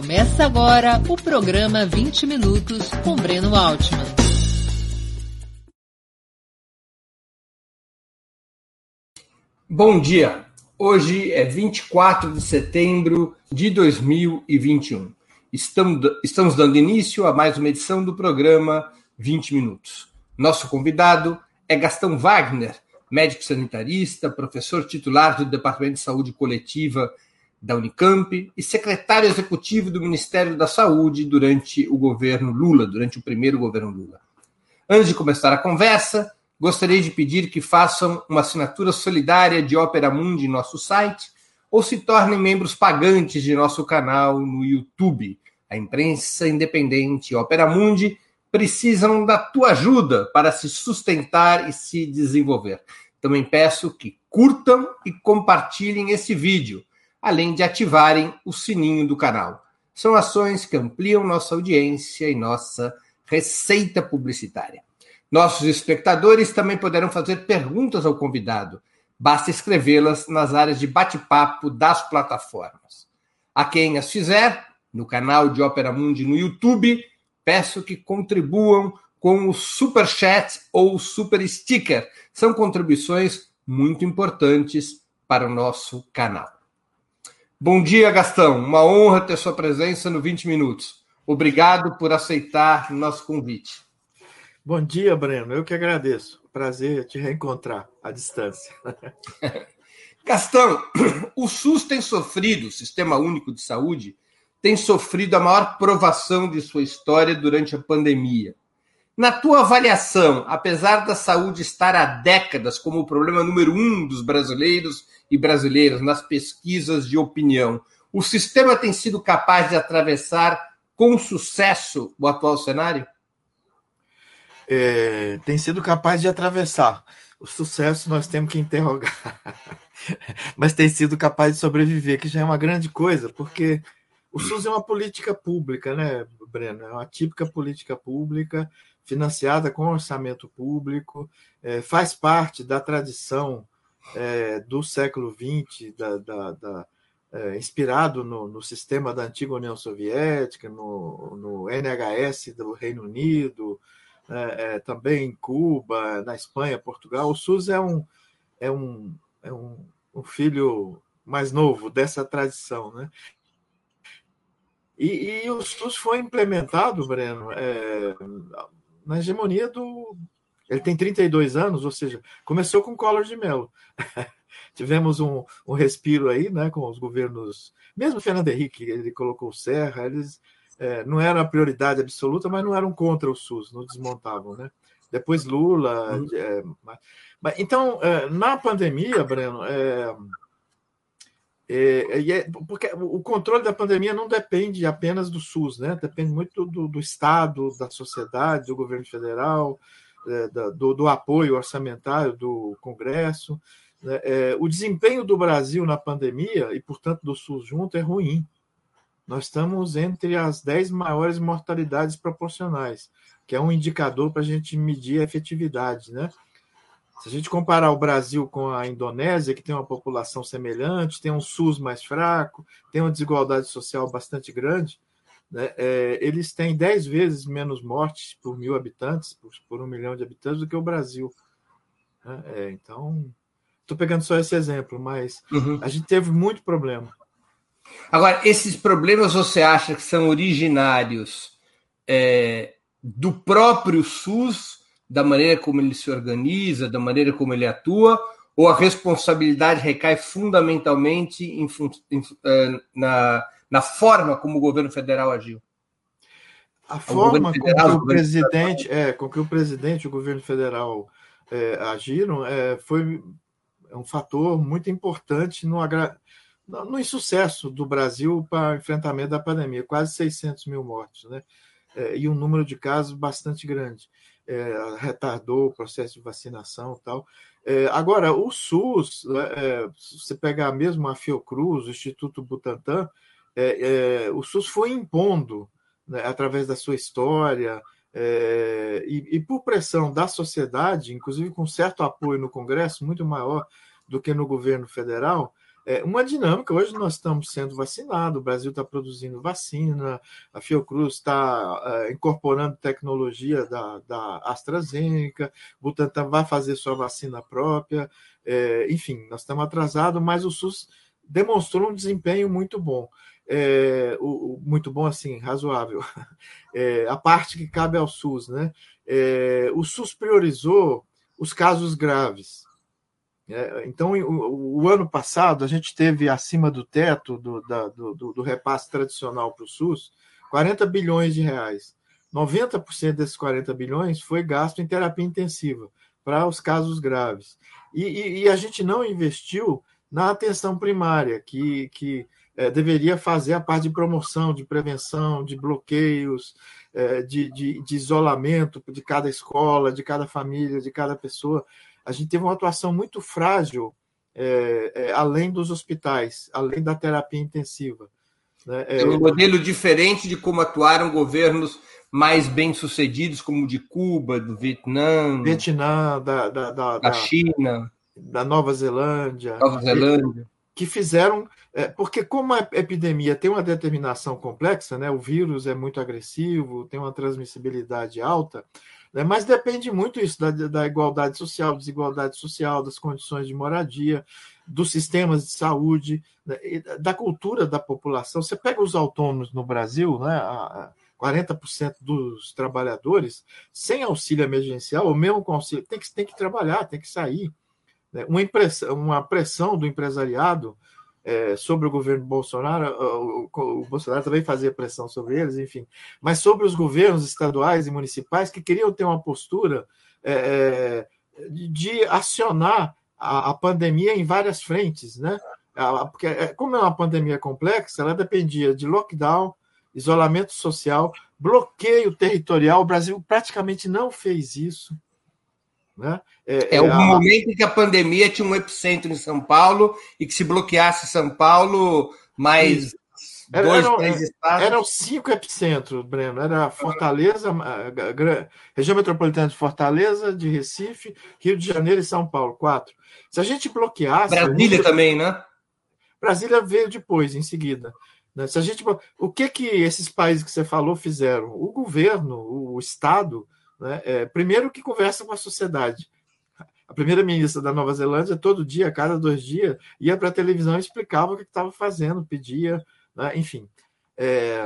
Começa agora o programa 20 Minutos com Breno Altman. Bom dia! Hoje é 24 de setembro de 2021. Estamos dando início a mais uma edição do programa 20 Minutos. Nosso convidado é Gastão Wagner, médico sanitarista, professor titular do Departamento de Saúde Coletiva da Unicamp e secretário executivo do Ministério da Saúde durante o governo Lula, durante o primeiro governo Lula. Antes de começar a conversa, gostaria de pedir que façam uma assinatura solidária de Opera Mundi em nosso site ou se tornem membros pagantes de nosso canal no YouTube. A imprensa independente Opera Mundi precisam da tua ajuda para se sustentar e se desenvolver. Também peço que curtam e compartilhem esse vídeo além de ativarem o sininho do canal. São ações que ampliam nossa audiência e nossa receita publicitária. Nossos espectadores também poderão fazer perguntas ao convidado. Basta escrevê-las nas áreas de bate-papo das plataformas. A quem as fizer, no canal de Ópera Mundi no YouTube, peço que contribuam com o Super Chat ou o Super Sticker. São contribuições muito importantes para o nosso canal. Bom dia, Gastão. Uma honra ter sua presença no 20 Minutos. Obrigado por aceitar nosso convite. Bom dia, Breno. Eu que agradeço. Prazer te reencontrar à distância. Gastão, o SUS tem sofrido, o Sistema Único de Saúde, tem sofrido a maior provação de sua história durante a pandemia. Na tua avaliação, apesar da saúde estar há décadas como o problema número um dos brasileiros e brasileiras nas pesquisas de opinião, o sistema tem sido capaz de atravessar com sucesso o atual cenário? É, tem sido capaz de atravessar. O sucesso nós temos que interrogar. Mas tem sido capaz de sobreviver, que já é uma grande coisa, porque o SUS é uma política pública, né, Breno? É uma típica política pública, financiada com orçamento público, é, faz parte da tradição é, do século XX, da, da, da é, inspirado no, no, sistema da antiga União Soviética, no, no NHS do Reino Unido, é, é, também em Cuba, na Espanha, Portugal. O SUS é um, é um, é um, um filho mais novo dessa tradição. Né? E, e o SUS foi implementado, Breno, é, na hegemonia do, ele tem 32 anos, ou seja, começou com Collor de Mello. Tivemos um, um, respiro aí, né, com os governos, mesmo Fernando Henrique, ele colocou Serra, eles é, não eram a prioridade absoluta, mas não eram contra o SUS, não desmontavam, né? Depois Lula. Uhum. É, mas, então, é, na pandemia, Breno, é, é, é, porque o controle da pandemia não depende apenas do SUS, né? Depende muito do, do Estado, da sociedade, do governo federal, do, do, apoio orçamentário do Congresso. Né? É, o desempenho do Brasil na pandemia, e portanto do SUS junto, é ruim. Nós estamos entre as 10 maiores mortalidades proporcionais, que é um indicador para a gente medir a efetividade. Né? Se a gente comparar o Brasil com a Indonésia, que tem uma população semelhante, tem um SUS mais fraco, tem uma desigualdade social bastante grande, né, é, eles têm 10 vezes menos mortes por mil habitantes, por, por um milhão de habitantes, do que o Brasil. Né? É, então, estou pegando só esse exemplo, mas uhum. a gente teve muito problema. Agora, esses problemas você acha que são originários é, do próprio SUS, da maneira como ele se organiza, da maneira como ele atua, ou a responsabilidade recai fundamentalmente em, em, é, na na forma como o governo federal agiu? A forma federal, com que o presidente, é, com que o presidente e o governo federal é, agiram é, foi um fator muito importante no, no insucesso do Brasil para o enfrentamento da pandemia, quase 600 mil mortos, né? É, e um número de casos bastante grande. É, retardou o processo de vacinação e tal. É, agora, o SUS, né, é, se você pegar mesmo a Fiocruz, o Instituto Butantan, é, é, o SUS foi impondo, né, através da sua história, é, e, e, por pressão da sociedade, inclusive com certo apoio no Congresso, muito maior do que no governo federal, é, uma dinâmica. Hoje nós estamos sendo vacinados, o Brasil está produzindo vacina, a Fiocruz está é, incorporando tecnologia da, da AstraZeneca, o Butantan vai fazer sua vacina própria, é, enfim, nós estamos atrasados, mas o SUS demonstrou um desempenho muito bom. É, o, o, muito bom assim, razoável. É, a parte que cabe ao SUS, né? É, o SUS priorizou os casos graves. É, então, o, o, ano passado, a gente teve acima do teto do, da, do, do repasse tradicional para o SUS 40 bilhões de reais. 90% desses 40 bilhões foi gasto em terapia intensiva para os casos graves. E, e, e, a gente não investiu na atenção primária, que, que é, deveria fazer a parte de promoção, de prevenção, de bloqueios, é, de, de, de isolamento de cada escola, de cada família, de cada pessoa a gente teve uma atuação muito frágil é, é, além dos hospitais, além da terapia intensiva. Né? É, um modelo diferente de como atuaram governos mais bem-sucedidos, como o de Cuba, do Vietnã, Vietnã da, da, da, da China, da Nova Zelândia. Nova Zelândia. Que, fizeram. É, porque, como a epidemia tem uma determinação complexa, né, o vírus é muito agressivo, tem uma transmissibilidade alta, né? Mas depende muito isso da, da igualdade social, desigualdade social, das condições de moradia, dos sistemas de saúde, né? da cultura da população. Você pega os autônomos no Brasil, né? 40% dos trabalhadores sem auxílio emergencial, ou mesmo com auxílio, tem que, tem que trabalhar, tem que sair. Né? Uma, impressão, uma pressão do empresariado é, sobre o governo Bolsonaro, o, o, Bolsonaro também fazia pressão sobre eles, enfim, mas sobre os governos estaduais e municipais que queriam ter uma postura é, é de acionar a, a, pandemia em várias frentes, né? Porque, é, como é uma pandemia complexa, ela dependia de lockdown, isolamento social, bloqueio territorial. O Brasil praticamente não fez isso. Né? É, é o a... momento em que a pandemia tinha um epicentro em São Paulo e que se bloqueasse São Paulo, mais era, dois, eram, três estados. Eram cinco epicentros, Breno. Era Fortaleza, região metropolitana de Fortaleza, de Recife, Rio de Janeiro e São Paulo, quatro. Se a gente bloqueasse. Brasília também, né? Brasília veio depois, em seguida. Né? Se a gente, o que que esses países que você falou fizeram? O governo, o Estado, né? É, primeiro que conversa com a sociedade. A primeira-ministra da Nova Zelândia, todo dia, a cada dois dias, ia para a televisão e explicava o que estava fazendo, pedia, né? enfim. É,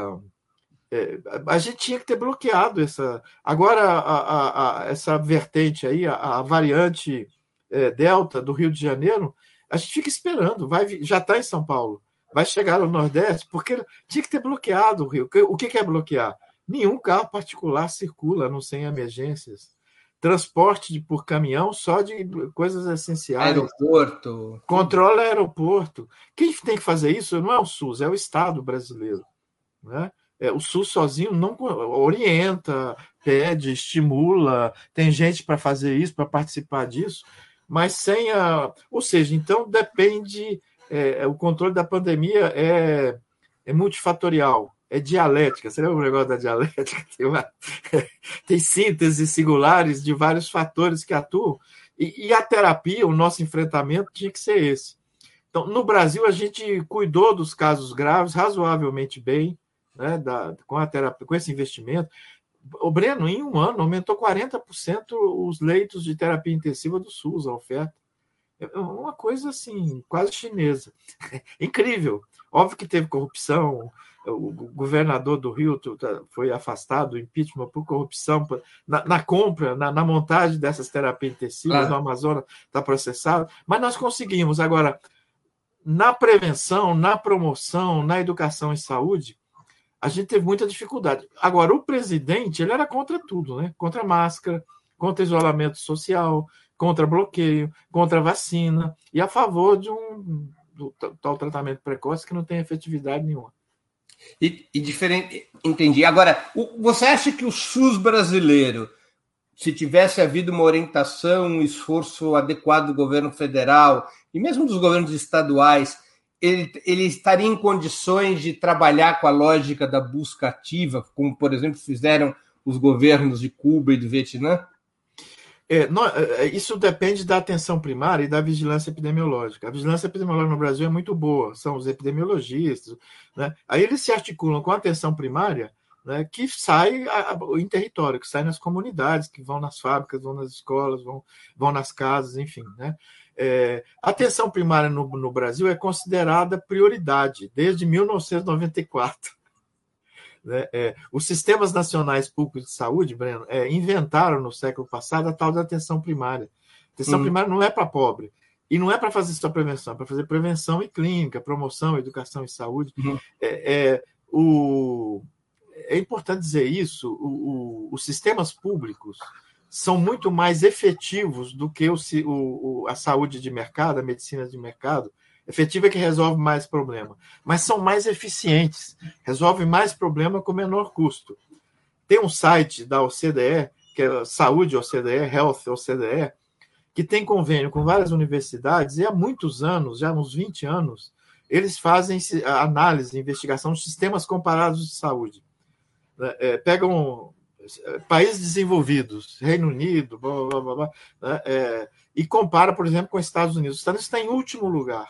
é, a gente tinha que ter bloqueado essa. Agora, a, a, a, essa vertente aí, a, variante é, Delta do Rio de Janeiro, a gente fica esperando, vai, já está em São Paulo, vai chegar no Nordeste, porque tinha que ter bloqueado o Rio. O que é bloquear? Nenhum carro particular circula, não sem emergências. Transporte por caminhão só de coisas essenciais. Aeroporto. Controla aeroporto. Quem tem que fazer isso não é o SUS, é o Estado brasileiro. Né? É, o SUS sozinho não orienta, pede, estimula, tem gente para fazer isso, para participar disso, mas sem a. Ou seja, então depende. É, o controle da pandemia é, é multifatorial é dialética. Você lembra o negócio da dialética? Tem, uma, tem sínteses singulares de vários fatores que atuam. E, e, a terapia, o nosso enfrentamento, tinha que ser esse. Então, no Brasil, a gente cuidou dos casos graves razoavelmente bem, né, da, com, a terapia, com esse investimento. O Breno, em um ano, aumentou 40% os leitos de terapia intensiva do SUS, a oferta. É uma coisa assim, quase chinesa. Incrível. Óbvio que teve corrupção, o governador do Rio tá, foi afastado, impeachment por corrupção, na, na compra, na, na, montagem dessas terapias intensivas no Amazonas, está processado, mas nós conseguimos. Agora, na prevenção, na promoção, na educação e saúde, a gente teve muita dificuldade. Agora, o presidente, ele era contra tudo, né? Contra máscara, contra isolamento social, contra bloqueio, contra vacina, e a favor de um do, tal tratamento precoce que não tem efetividade nenhuma. E, e diferente, entendi. Agora, o, você acha que o SUS brasileiro, se tivesse havido uma orientação, um esforço adequado do governo federal e mesmo dos governos estaduais, ele, ele estaria em condições de trabalhar com a lógica da busca ativa, como, por exemplo, fizeram os governos de Cuba e do Vietnã? É, não, é, é, isso depende da atenção primária e da vigilância epidemiológica. A vigilância epidemiológica no Brasil é muito boa, são os epidemiologistas. Né? Aí eles se articulam com a atenção primária, né, que sai a, a, em território, que sai nas comunidades, que vão nas fábricas, vão nas escolas, vão, vão nas casas, enfim. Né? É, a atenção primária no, no Brasil é considerada prioridade desde 1994. Né? É, os sistemas nacionais públicos de saúde, Breno, é, inventaram no século passado a tal da atenção primária. Atenção uhum. primária não é para pobre. E não é para fazer só prevenção, é para fazer prevenção e clínica, promoção, educação e saúde. Uhum. É, é, o, é importante dizer isso: o, o, os sistemas públicos são muito mais efetivos do que o, o, a saúde de mercado, a medicina de mercado, Efetiva é que resolve mais problema, mas são mais eficientes, resolvem mais problema com menor custo. Tem um site da OCDE, que é Saúde OCDE, Health OCDE, que tem convênio com várias universidades e há muitos anos, já uns 20 anos, eles fazem análise, investigação de sistemas comparados de saúde. Né, é, pegam é, países desenvolvidos, Reino Unido, blá, blá, blá, blá né, é, e compara, por exemplo, com os Estados Unidos. Os Estados Unidos está em último lugar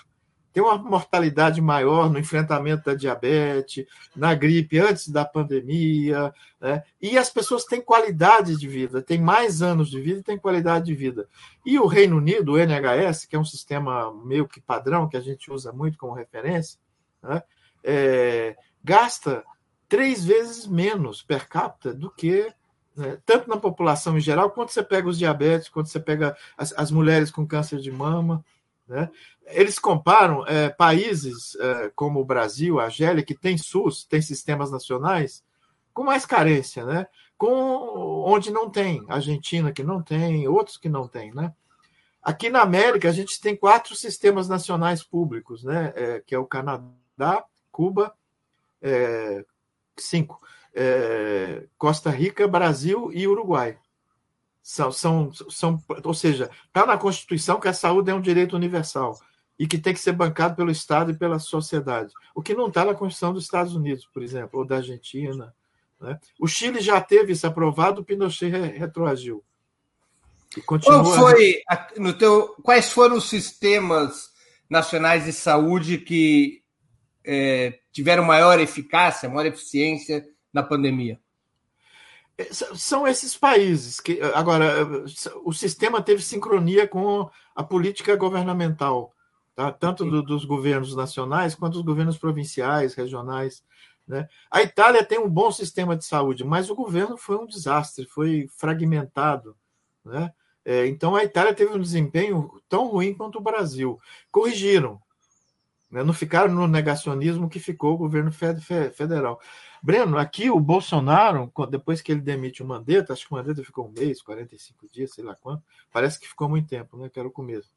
tem uma mortalidade maior no enfrentamento da diabetes, na gripe antes da pandemia, né? e as pessoas têm qualidade de vida, têm mais anos de vida e têm qualidade de vida. E o Reino Unido, o NHS, que é um sistema meio que padrão, que a gente usa muito como referência, né? é, gasta três vezes menos per capita do que né? tanto na população em geral, quanto você pega os diabetes, quanto você pega as, as mulheres com câncer de mama. Né? Eles comparam é, países é, como o Brasil, a Argélia, que tem SUS, tem sistemas nacionais, com mais carência, né? com onde não tem, Argentina que não tem, outros que não tem. Né? Aqui na América, a gente tem quatro sistemas nacionais públicos, né? É, que é o Canadá, Cuba, é, cinco, é, Costa Rica, Brasil e Uruguai. São, são, são, ou seja, está na Constituição que a saúde é um direito universal e que tem que ser bancado pelo Estado e pela sociedade. O que não está na Constituição dos Estados Unidos, por exemplo, ou da Argentina. Né? O Chile já teve isso aprovado, o Pinochet retroagiu. Qual foi, no teu, quais foram os sistemas nacionais de saúde que é, tiveram maior eficácia, maior eficiência na pandemia? É, são esses países que agora o sistema teve sincronia com a política governamental, tá? tanto do, dos governos nacionais quanto dos governos provinciais, regionais. Né? A Itália tem um bom sistema de saúde, mas o governo foi um desastre, foi fragmentado. Né? É, então a Itália teve um desempenho tão ruim quanto o Brasil. Corrigiram, né? não ficaram no negacionismo que ficou o governo federal. Breno, aqui o Bolsonaro, depois que ele demite o Mandetta, acho que o Mandetta ficou um mês, 45 dias, sei lá quanto, parece que ficou muito tempo, né? Que era o começo.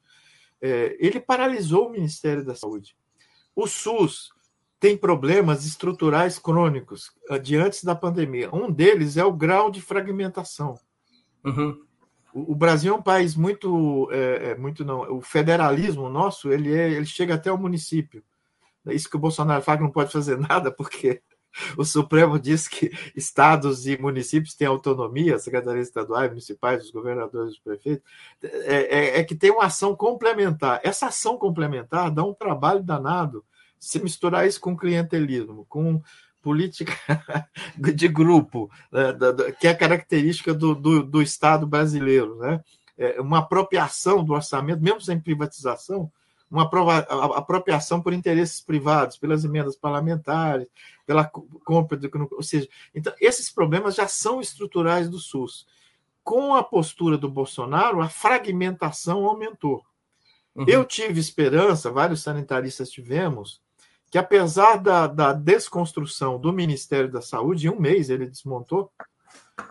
É, ele paralisou o Ministério da Saúde. O SUS tem problemas estruturais crônicos de antes da pandemia. Um deles é o grau de fragmentação. Uhum. O, o, Brasil é um país muito, é, é, muito não. O federalismo nosso ele, é, ele chega até o município. É isso que o Bolsonaro fala que não pode fazer nada porque o Supremo diz que estados e municípios têm autonomia, secretarias estaduais, municipais, os governadores, os prefeitos, é, é, é, que tem uma ação complementar. Essa ação complementar dá um trabalho danado se misturar isso com clientelismo, com política de grupo, né, que é característica do, do, do Estado brasileiro, né? É uma apropriação do orçamento, mesmo sem privatização, uma apropriação por interesses privados, pelas emendas parlamentares, pela compra de. Ou seja, então, esses problemas já são estruturais do SUS. Com a postura do Bolsonaro, a fragmentação aumentou. Uhum. Eu tive esperança, vários sanitaristas tivemos, que apesar da, da desconstrução do Ministério da Saúde, em um mês ele desmontou,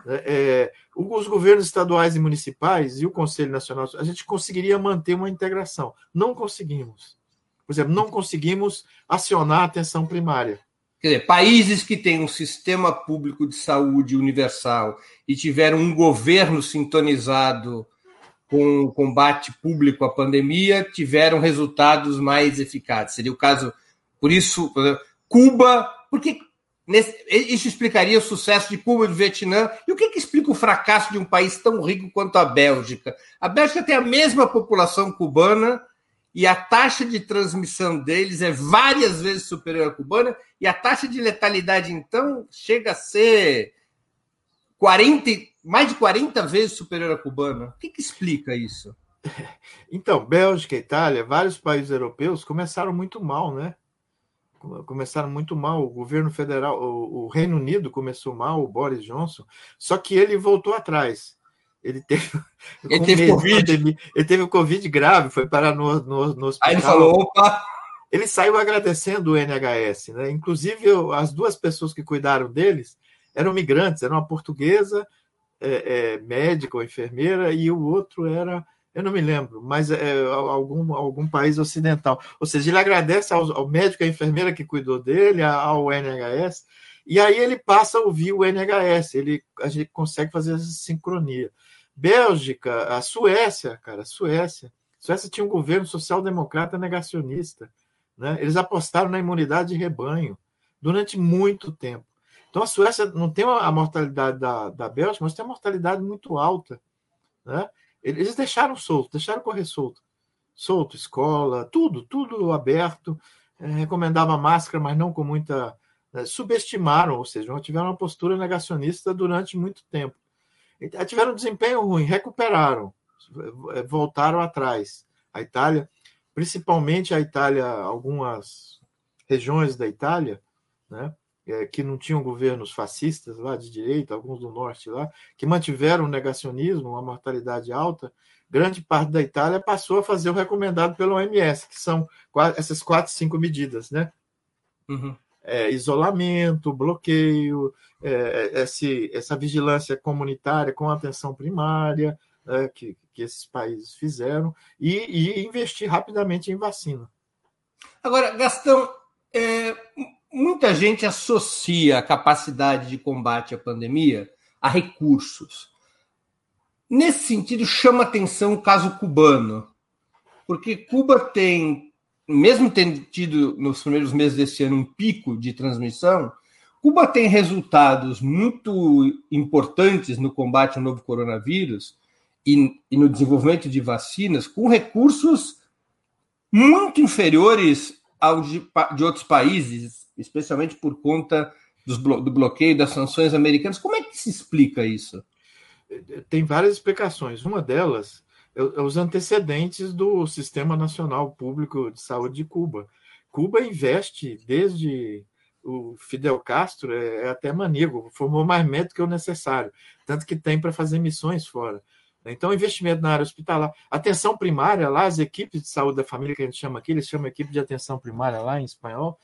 é, é os governos estaduais e municipais e o Conselho Nacional, a gente conseguiria manter uma integração. Não conseguimos. Por exemplo, não conseguimos acionar a atenção primária. Quer dizer, países que têm um sistema público de saúde universal e tiveram um governo sintonizado com o combate público à pandemia tiveram resultados mais eficazes. Seria o caso, por isso, Cuba, porque Nesse, isso explicaria o sucesso de Cuba e do Vietnã. E o que, que, explica o fracasso de um país tão rico quanto a Bélgica? A Bélgica tem a mesma população cubana e a taxa de transmissão deles é várias vezes superior à cubana, e a taxa de letalidade, então, chega a ser 40, mais de 40 vezes superior à cubana. O que, que explica isso? Então, Bélgica Itália, vários países europeus começaram muito mal, né? Começaram muito mal. O governo federal, o, Reino Unido começou mal, o Boris Johnson, só que ele voltou atrás. Ele teve, ele teve Covid. ele teve o Covid grave, foi parar no, no, no hospital. Aí ele falou: opa! Ele saiu agradecendo o NHS, né? Inclusive, eu, as duas pessoas que cuidaram deles eram migrantes, era uma portuguesa, é, é, médica ou enfermeira, e o outro era eu não me lembro, mas é algum, algum país ocidental. Ou seja, ele agradece ao, ao médico à enfermeira que cuidou dele, ao NHS, e aí ele passa a ouvir o NHS, ele, a gente consegue fazer essa sincronia. Bélgica, a Suécia, cara, Suécia. Suécia tinha um governo social-democrata negacionista. Né? Eles apostaram na imunidade de rebanho durante muito tempo. Então a Suécia não tem a mortalidade da, da Bélgica, mas tem uma mortalidade muito alta. Né? Eles deixaram solto, deixaram correr solto. Solto, escola, tudo, tudo aberto. É, recomendava máscara, mas não com muita. Né, subestimaram, ou seja, tiveram uma postura negacionista durante muito tempo. Tiveram um desempenho ruim, recuperaram, é, voltaram atrás. A Itália, principalmente a Itália, algumas regiões da Itália, né, é, que não tinham governos fascistas lá de direita, alguns do norte lá, que mantiveram o negacionismo, uma mortalidade alta, grande parte da Itália passou a fazer o recomendado pela OMS, que são essas quatro, cinco medidas, né? Uhum. É, isolamento, bloqueio, é, esse, essa vigilância comunitária com atenção primária, é, que, que esses países fizeram, e, e investir rapidamente em vacina. Agora, Gastão, é, muita gente associa a capacidade de combate à pandemia a recursos. Nesse sentido, chama atenção o caso cubano, porque Cuba tem, mesmo tendo tido nos primeiros meses desse ano um pico de transmissão, Cuba tem resultados muito importantes no combate ao novo coronavírus e, e no desenvolvimento de vacinas com recursos muito inferiores ao de, de outros países, especialmente por conta blo do bloqueio das sanções americanas. Como é que se explica isso? Tem várias explicações. Uma delas é, é os antecedentes do Sistema Nacional Público de Saúde de Cuba. Cuba investe desde o Fidel Castro, é, é até maníaco, formou mais médico que o necessário, tanto que tem para fazer missões fora. Então, investimento na área hospitalar. Atenção primária, lá, as equipes de saúde da família, que a gente chama aqui, eles chamam equipe de atenção primária lá em espanhol,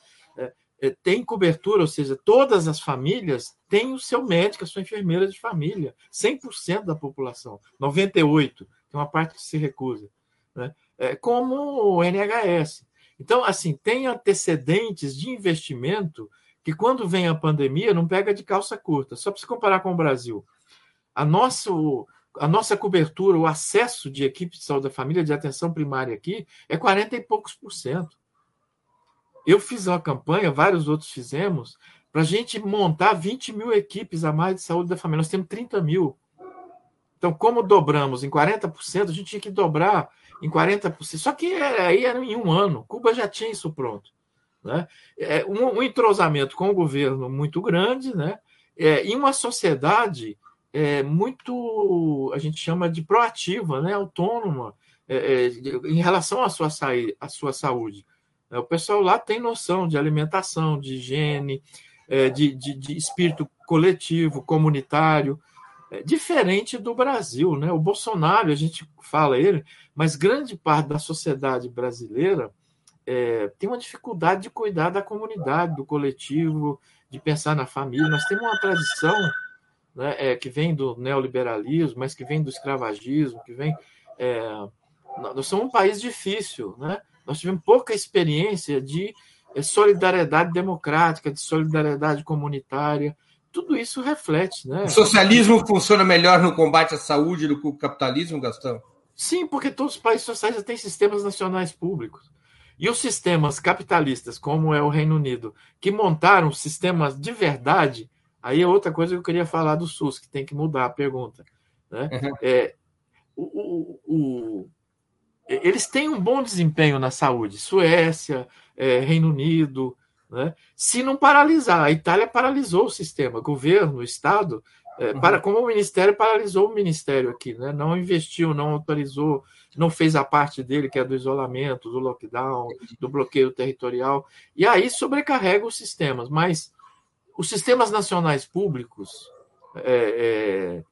tem cobertura, ou seja, todas as famílias têm o seu médico, a sua enfermeira de família, 100% da população, 98%, tem uma parte que se recusa, né? é, como o NHS. Então, assim, tem antecedentes de investimento que, quando vem a pandemia, não pega de calça curta. Só para se comparar com o Brasil. A, nosso, a nossa cobertura, o acesso de equipe de saúde da família, de atenção primária aqui, é 40 e poucos por cento. Eu fiz uma campanha, vários outros fizemos, para a gente montar 20 mil equipes a mais de saúde da família. Nós temos 30 mil. Então, como dobramos em 40%, a gente tinha que dobrar em 40%. Só que aí era em um ano. Cuba já tinha isso pronto. Né? É um, um entrosamento com o governo muito grande, né? É, e uma sociedade é, muito, a gente chama de proativa, né? autônoma, é, é, em relação à sua, à sua saúde. É, o pessoal lá tem noção de alimentação, de higiene, é, de, de, de espírito coletivo, comunitário, é, diferente do Brasil. Né? O Bolsonaro, a gente fala ele, mas grande parte da sociedade brasileira é, tem uma dificuldade de cuidar da comunidade, do coletivo, de pensar na família. Nós temos uma tradição né, é, que vem do neoliberalismo, mas que vem do escravagismo, que vem. É, nós somos um país difícil, né? Nós tivemos pouca experiência de eh, solidariedade democrática, de solidariedade comunitária. Tudo isso reflete, né? O socialismo funciona melhor no combate à saúde do que o capitalismo, Gastão? Sim, porque todos os países sociais têm sistemas nacionais públicos. E os sistemas capitalistas, como é o Reino Unido, que montaram sistemas de verdade, aí é outra coisa que eu queria falar do SUS, que tem que mudar a pergunta. Né? Uhum. É, o, o, o, eles têm um bom desempenho na saúde, Suécia, é, Reino Unido, né? se não paralisar. A Itália paralisou o sistema, governo, Estado, é, uhum. para, como o Ministério paralisou o Ministério aqui, né? não investiu, não autorizou, não fez a parte dele, que é do isolamento, do lockdown, do bloqueio territorial, e aí sobrecarrega os sistemas. Mas os sistemas nacionais públicos é,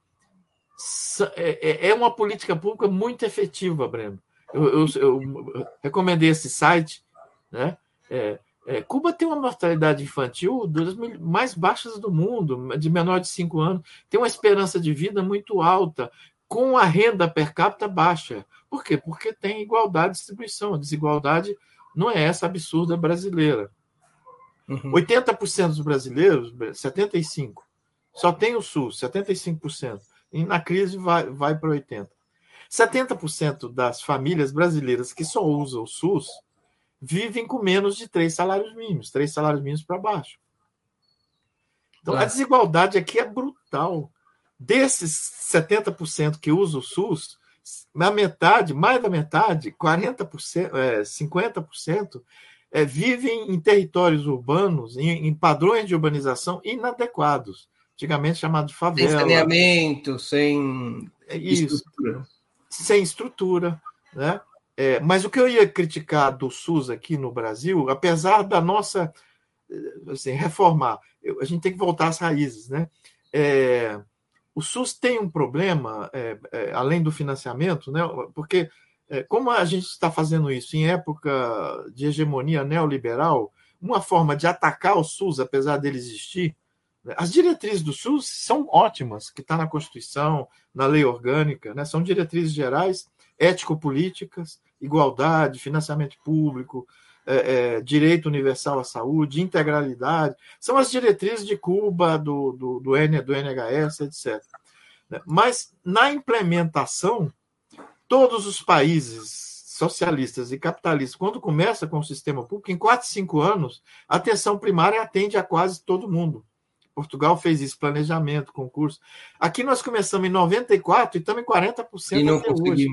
é, é, é uma política pública muito efetiva, Breno. Eu, eu, eu recomendei esse site, né? É, é, Cuba tem uma mortalidade infantil das mais baixas do mundo, de menor de 5 anos, tem uma esperança de vida muito alta, com a renda per capita baixa. Por quê? Porque tem igualdade de distribuição. A desigualdade não é essa absurda brasileira. Uhum. 80% dos brasileiros, 75%, só tem o SUS, 75%. E na crise vai, vai para 80%. 70% das famílias brasileiras que só usam o SUS vivem com menos de três salários mínimos, três salários mínimos para baixo. Então, a desigualdade aqui é brutal. Desses 70% que usam o SUS, a metade, mais da metade, 40%, é, 50%, é, vivem em territórios urbanos, em, em, padrões de urbanização inadequados, antigamente chamado de favela. Sem saneamento, sem é Isso, estrutura. Sem estrutura, né? É, mas o que eu ia criticar do SUS aqui no Brasil, apesar da nossa assim, reformar, a gente tem que voltar às raízes, né? É, o SUS tem um problema, é, é além do financiamento, né? Porque é, como a gente está fazendo isso em época de hegemonia neoliberal, uma forma de atacar o SUS, apesar dele existir? As diretrizes do SUS são ótimas, que está na Constituição, na lei orgânica, né? são diretrizes gerais, ético-políticas, igualdade, financiamento público, é, é, direito universal à saúde, integralidade, são as diretrizes de Cuba, do, do, do, N, do NHS, etc. Mas na implementação, todos os países socialistas e capitalistas, quando começa com o sistema público, em 4, 5 anos, a atenção primária atende a quase todo mundo. Portugal fez isso, planejamento, concurso. Aqui nós começamos em 94 e estamos em 40% e não até conseguimos. hoje.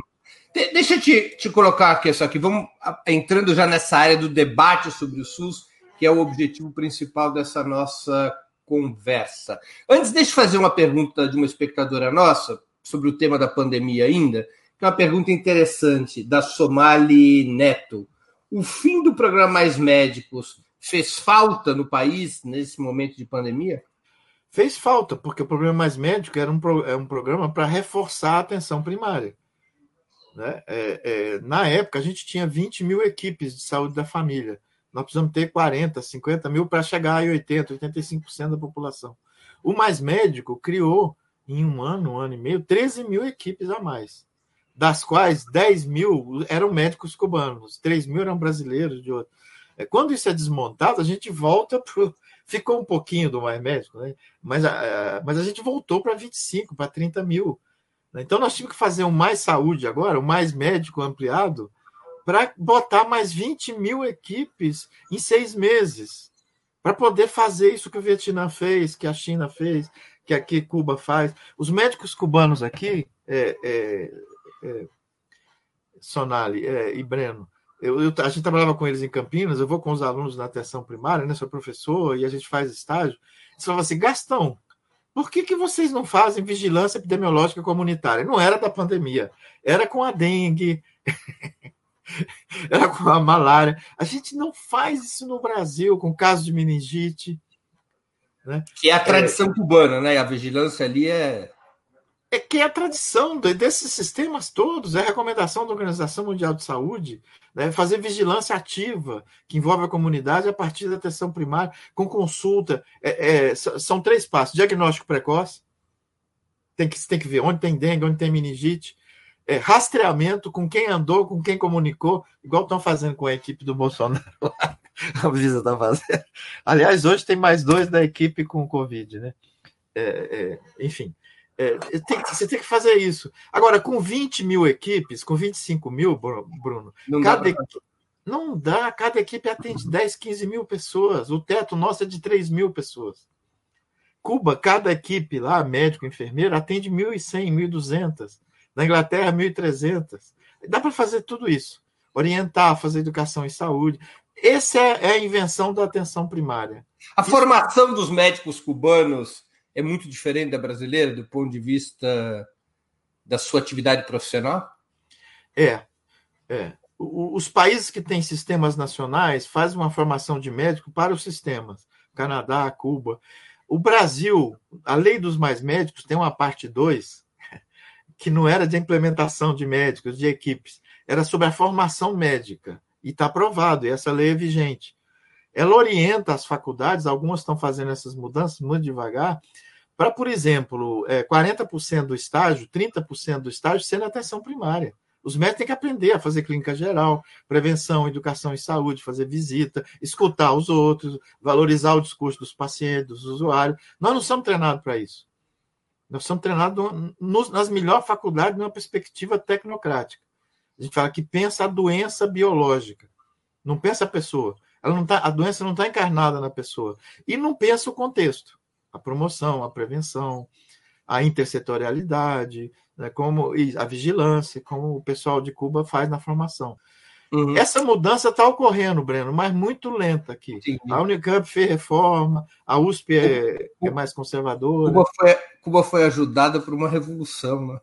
De, deixa eu te, te colocar aqui só aqui, vamos entrando já nessa área do debate sobre o SUS, que é o objetivo principal dessa nossa conversa. Antes, deixa eu fazer uma pergunta de uma espectadora nossa sobre o tema da pandemia ainda, que é uma pergunta interessante, da Somali Neto. O fim do programa Mais Médicos fez falta no país nesse momento de pandemia? Fez falta, porque o programa Mais Médico era um, é um programa para reforçar a atenção primária. Né? É, é, na época, a gente tinha 20 mil equipes de saúde da família. Nós precisamos ter 40, 50 mil para chegar a 80, 85% da população. O Mais Médico criou, em um ano, um ano e meio, 13 mil equipes a mais, das quais 10 mil eram médicos cubanos, 3 mil eram brasileiros de outro. É, quando isso é desmontado, a gente volta para. Ficou um pouquinho do Mais Médico, né? mas, a, mas a gente voltou para 25, para 30 mil. Né? Então, nós tínhamos que fazer um mais saúde agora, o um mais médico ampliado, para botar mais 20 mil equipes em seis meses, para poder fazer isso que o Vietnã fez, que a China fez, que aqui Cuba faz. Os médicos cubanos aqui, é, é, é, Sonali é, e Breno, eu, eu, a gente trabalhava com eles em Campinas, eu vou com os alunos na atenção primária, né? Sou professor e a gente faz estágio. Eles falavam assim, Gastão, por que, que vocês não fazem vigilância epidemiológica comunitária? Não era da pandemia, era com a dengue, era com a malária. A gente não faz isso no Brasil, com casos de meningite. Né? Que é a tradição é, cubana, né? A vigilância ali é é que é a tradição desses sistemas todos, é a recomendação da Organização Mundial de Saúde, né, fazer vigilância ativa, que envolve a comunidade a partir da atenção primária, com consulta. É, é, são três passos: diagnóstico precoce, tem que, tem que ver onde tem dengue, onde tem meningite, é, rastreamento com quem andou, com quem comunicou, igual estão fazendo com a equipe do Bolsonaro lá. A Visa está fazendo. Aliás, hoje tem mais dois da equipe com Covid, né? É, é, enfim. É, tem, você tem que fazer isso. Agora, com 20 mil equipes, com 25 mil, Bruno, não cada, dá pra, Não dá, cada equipe atende 10, 15 mil pessoas. O teto nosso é de 3 mil pessoas. Cuba, cada equipe lá, médico, enfermeiro, atende 1.100, 1.200. Na Inglaterra, 1.300. Dá para fazer tudo isso. Orientar, fazer educação e saúde. Essa é a invenção da atenção primária. A isso... formação dos médicos cubanos é muito diferente da brasileira do ponto de vista da sua atividade profissional? É, é. os países que têm sistemas nacionais fazem uma formação de médico para os sistemas. Canadá, Cuba. O Brasil, a lei dos mais médicos tem uma parte 2 que não era de implementação de médicos, de equipes, era sobre a formação médica. E está aprovado, e essa lei é vigente. Ela orienta as faculdades, algumas estão fazendo essas mudanças muito devagar, para, por exemplo, 40% é, do estágio, 30% do estágio na atenção primária. Os médicos têm que aprender a fazer clínica geral, prevenção, educação e saúde, fazer visita, escutar os outros, valorizar o discurso dos pacientes, dos usuários. Nós não somos treinados para isso. Nós somos treinados nas melhores faculdades numa perspectiva tecnocrática. A gente fala que pensa a doença biológica, não pensa a pessoa. Ela não tá, a doença não está encarnada na pessoa. E não pensa o contexto a promoção, a prevenção, a intersetorialidade, né, como a vigilância, como o pessoal de Cuba faz na formação. Uhum. Essa mudança está ocorrendo, Breno, mas muito lenta aqui. Sim. A Unicamp fez reforma, a USP é, é mais conservadora. Cuba foi, Cuba foi ajudada por uma revolução, né?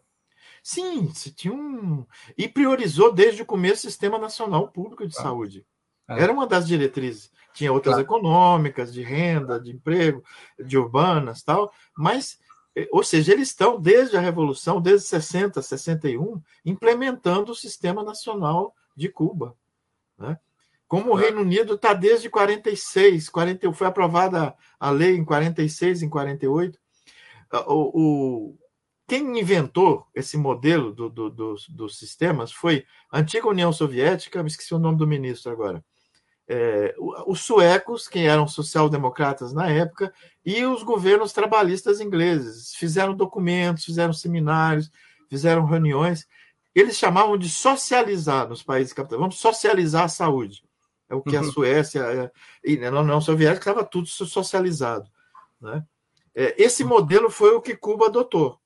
Sim, tinha um. E priorizou desde o começo o Sistema Nacional Público de ah. Saúde. É. Era uma das diretrizes. Tinha outras claro. econômicas, de renda, de emprego, de urbanas tal, mas, eh, ou seja, eles estão, desde a Revolução, desde 60, 61, implementando o Sistema Nacional de Cuba. Né? Como o Reino Unido está desde 46, 40, foi aprovada a lei em 46, em 48. Ah, o, o, quem inventou esse modelo do, do, do, dos sistemas foi a antiga União Soviética, me esqueci o nome do ministro agora é, os suecos, que eram social-democratas na época, e os governos trabalhistas ingleses. Fizeram documentos, fizeram seminários, fizeram reuniões. Eles chamavam de socializar nos países capitalistas. Vamos socializar a saúde. É o que uhum. a Suécia é, e na União Soviética estava tudo socializado. Né? É, esse modelo foi o que Cuba adotou,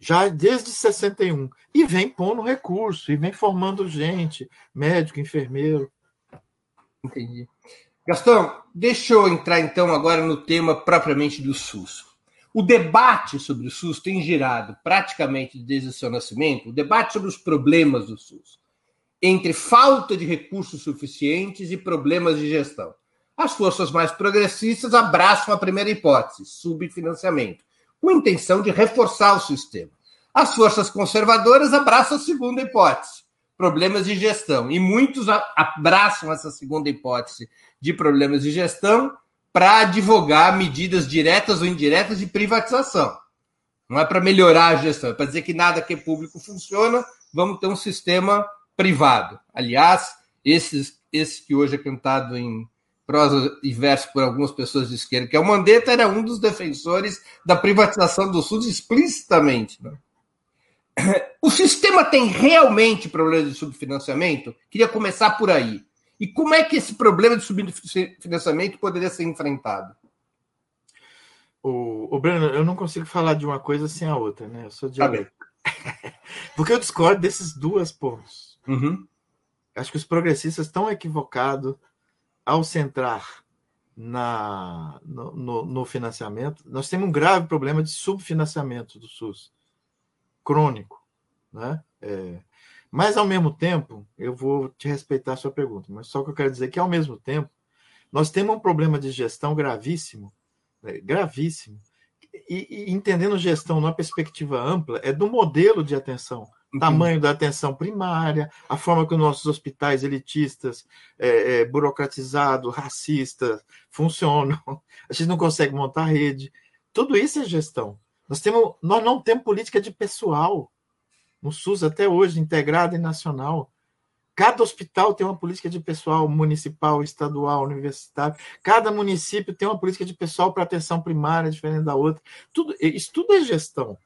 já desde 61, e vem pondo recurso, e vem formando gente, médico, enfermeiro. Entendi. Gastão, deixa eu entrar então agora no tema propriamente do SUS. O debate sobre o SUS tem girado praticamente desde o seu nascimento, o debate sobre os problemas do SUS, entre falta de recursos suficientes e problemas de gestão. As forças mais progressistas abraçam a primeira hipótese, subfinanciamento, com intenção de reforçar o sistema. As forças conservadoras abraçam a segunda hipótese, problemas de gestão. E muitos abraçam essa segunda hipótese de problemas de gestão para advogar medidas diretas ou indiretas de privatização. Não é para melhorar a gestão, é para dizer que nada que é público funciona, vamos ter um sistema privado. Aliás, esse, esse que hoje é cantado em prosa e verso por algumas pessoas de esquerda, que é o Mandetta, era um dos defensores da privatização do SUS explicitamente. Né? O sistema tem realmente problemas de subfinanciamento? Queria começar por aí. E como é que esse problema de subfinanciamento poderia ser enfrentado? O, o Breno, eu não consigo falar de uma coisa sem a outra, né? Eu sou dialógico. Tá Porque eu discordo desses dois pontos. Uhum. Acho que os progressistas estão equivocados ao centrar na, no, no, no, financiamento. Nós temos um grave problema de subfinanciamento do SUS crônico. Né? É, mas, ao mesmo tempo, eu vou te respeitar a sua pergunta, mas só que eu quero dizer que, ao mesmo tempo, nós temos um problema de gestão gravíssimo, né? gravíssimo, e, e, entendendo gestão numa perspectiva ampla, é do modelo de atenção, tamanho da atenção primária, a forma que os nossos hospitais elitistas, é, é, burocratizados, racistas, funcionam, a gente não consegue montar rede, tudo isso é gestão. Nós, temos, nós não temos política de pessoal no SUS até hoje, integrada e nacional. Cada hospital tem uma política de pessoal municipal, estadual, universitário. Cada município tem uma política de pessoal para atenção primária, diferente da outra. Tudo, isso tudo é gestão.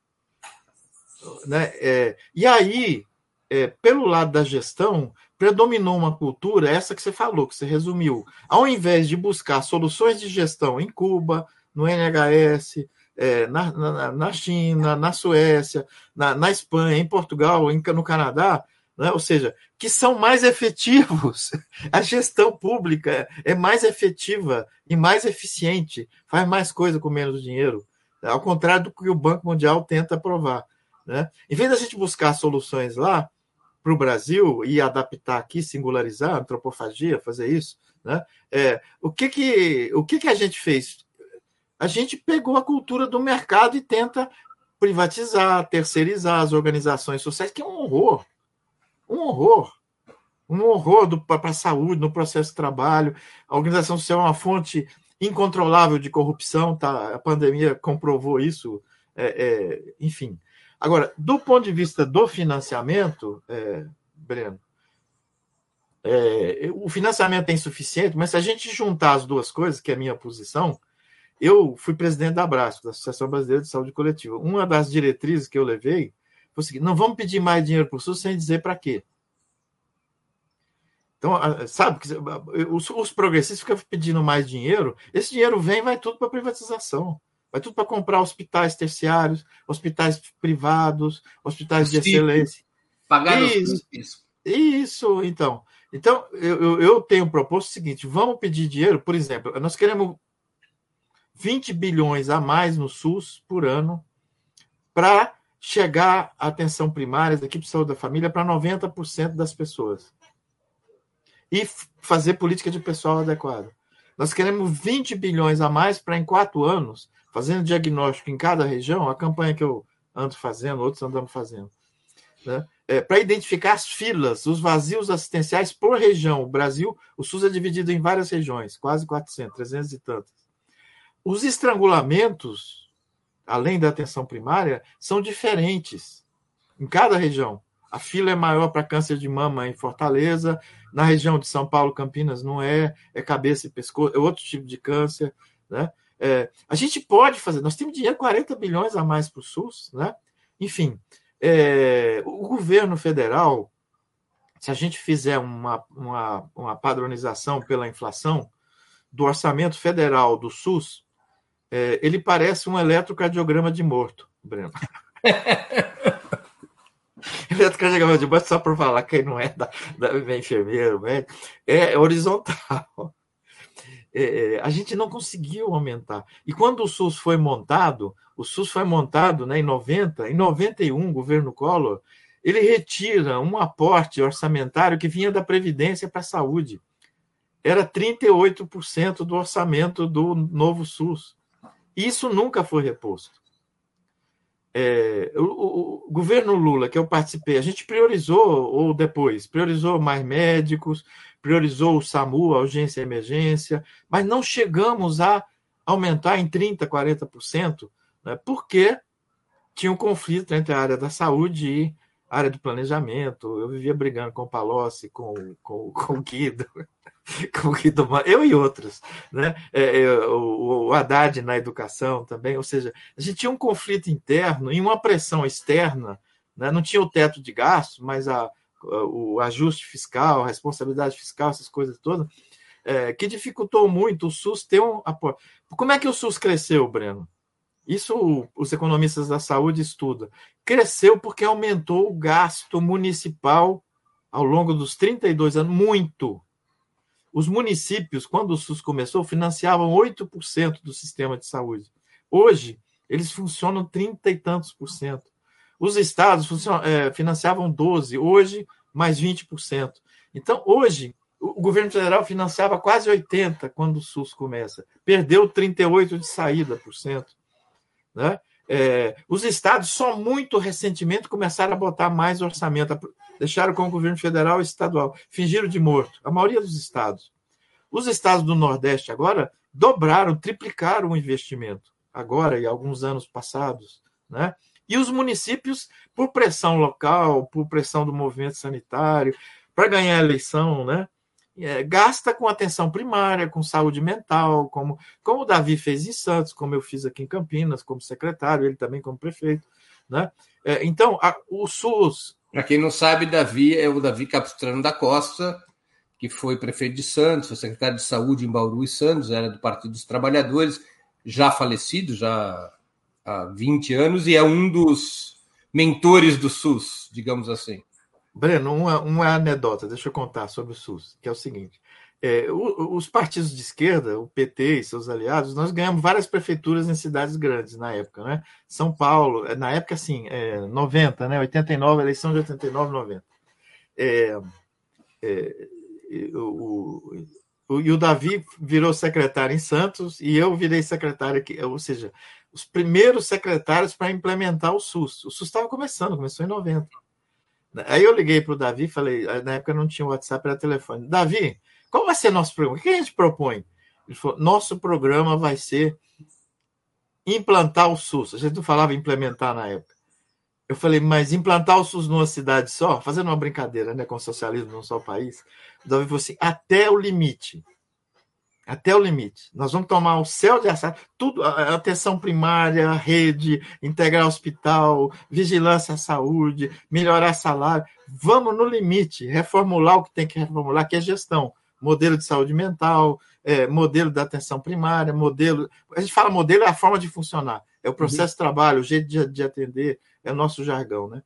Né? É, e aí, é, pelo lado da gestão, predominou uma cultura, essa que você falou, que você resumiu. Ao invés de buscar soluções de gestão em Cuba, no NHS, é, na, na, na, China, na Suécia, na, na Espanha, em Portugal, em, no Canadá, né? ou seja, que são mais efetivos. A gestão pública é mais efetiva e mais eficiente, faz mais coisa com menos dinheiro, ao contrário do que o Banco Mundial tenta provar. Né? Em vez da gente buscar soluções lá para o Brasil e adaptar aqui, singularizar, antropofagia, fazer isso, né? É, o que que o que que a gente fez? A gente pegou a cultura do mercado e tenta privatizar, terceirizar as organizações sociais, que é um horror. Um horror. Um horror para a saúde, no processo de trabalho. A organização social é uma fonte incontrolável de corrupção, tá? a pandemia comprovou isso. É, é, enfim. Agora, do ponto de vista do financiamento, é, Breno, é, o financiamento é insuficiente, mas se a gente juntar as duas coisas, que é a minha posição, eu fui presidente da Abraço, da Associação Brasileira de Saúde Coletiva. Uma das diretrizes que eu levei foi o seguinte: não vamos pedir mais dinheiro para o SUS sem dizer para quê. Então, sabe, os, os progressistas ficam pedindo mais dinheiro, esse dinheiro vem e vai tudo para privatização. Vai tudo para comprar hospitais terciários, hospitais privados, hospitais de excelência. Pagar isso, isso. Isso, então. Então, eu, eu tenho proposto o seguinte: vamos pedir dinheiro, por exemplo, nós queremos 20 bilhões a mais no SUS por ano para chegar a atenção primária da equipe de saúde da família para 90% das pessoas. E fazer política de pessoal adequada. Nós queremos 20 bilhões a mais para, em quatro anos, fazendo diagnóstico em cada região, a campanha que eu ando fazendo, outros andamos fazendo, né? É, para identificar as filas, os vazios assistenciais por região. O Brasil, o SUS é dividido em várias regiões, quase 400, 300 e tantas. Os estrangulamentos, além da atenção primária, são diferentes em cada região. A fila é maior para câncer de mama em Fortaleza, na região de São Paulo, Campinas, não é, é cabeça e pescoço, é outro tipo de câncer, né? É, a gente pode fazer, nós temos dinheiro, 40 bilhões a mais para o SUS, né? Enfim, é, o governo federal, se a gente fizer uma, uma, uma padronização pela inflação do orçamento federal do SUS, é, ele parece um eletrocardiograma de morto, Breno. eletrocardiograma de morto, só por falar quem não é da, da enfermeiro, é horizontal é, é, a gente não conseguiu aumentar. E quando o SUS foi montado, o SUS foi montado né, em 90, em 91, o governo Collor, ele retira um aporte orçamentário que vinha da Previdência para a saúde. Era 38% do orçamento do novo SUS. Isso nunca foi reposto. É, o, o, governo Lula, que eu participei, a gente priorizou, ou depois, priorizou mais médicos, priorizou o SAMU, a urgência e emergência, mas não chegamos a aumentar em 30%, 40%, né, porque tinha um conflito entre a área da saúde e área do planejamento. Eu vivia brigando com o Palocci, com, com, com o Guido, com o Guido, eu e outros. Né? É, é, o, o Haddad na educação também. Ou seja, a gente tinha um conflito interno e uma pressão externa. Né? Não tinha o teto de gastos, mas a, o ajuste fiscal, a responsabilidade fiscal, essas coisas todas, é, que dificultou muito o SUS ter um apoio. Como é que o SUS cresceu, Breno? Isso os economistas da saúde estudam. Cresceu porque aumentou o gasto municipal ao longo dos 32 anos, muito. Os municípios, quando o SUS começou, financiavam 8% do sistema de saúde. Hoje, eles funcionam 30 e tantos por cento. Os estados é, financiavam 12%, hoje mais 20%. Então, hoje, o governo federal financiava quase 80% quando o SUS começa. Perdeu 38% de saída por cento. Né? É, os estados só muito recentemente começaram a botar mais orçamento, deixaram com o governo federal e estadual, fingiram de morto, a maioria dos estados. Os estados do Nordeste agora dobraram, triplicaram o investimento, agora e alguns anos passados. Né? E os municípios, por pressão local, por pressão do movimento sanitário, para ganhar a eleição, né? É, gasta com atenção primária, com saúde mental, como, como o Davi fez em Santos, como eu fiz aqui em Campinas, como secretário, ele também como prefeito. Né? É, então, a, o SUS, Para quem não sabe, Davi é o Davi Capistrano da Costa, que foi prefeito de Santos, foi secretário de saúde em Bauru e Santos, era do Partido dos Trabalhadores, já falecido, já há 20 anos, e é um dos mentores do SUS, digamos assim. Breno, uma, uma anedota, deixa eu contar sobre o SUS, que é o seguinte. É, o, os partidos de esquerda, o PT e seus aliados, nós ganhamos várias prefeituras em cidades grandes na época, né? São Paulo, é, na época, assim, é, 90, né? 89, eleição de 89, 90. É, é, o, o, e o Davi virou secretário em Santos e eu virei secretário aqui, ou seja, os primeiros secretários para implementar o SUS. O SUS estava começando, começou em 90. Aí eu liguei para o Davi e falei, na época não tinha WhatsApp, era telefone. Davi, qual vai ser nosso programa? O que a gente propõe? Ele falou: nosso programa vai ser implantar o SUS. A gente não falava implementar na época. Eu falei, mas implantar o SUS numa cidade só, fazendo uma brincadeira né, com socialismo num só país, o Davi falou assim: até o limite. Até o limite. Nós vamos tomar o céu de assado, tudo, atenção primária, rede, integrar hospital, vigilância à saúde, melhorar salário. Vamos no limite, reformular o que tem que reformular, que é gestão modelo de saúde mental, é, modelo da atenção primária, modelo. A gente fala modelo é a forma de funcionar, é o processo uhum. de trabalho, o jeito de, de, atender, é o nosso jargão, né?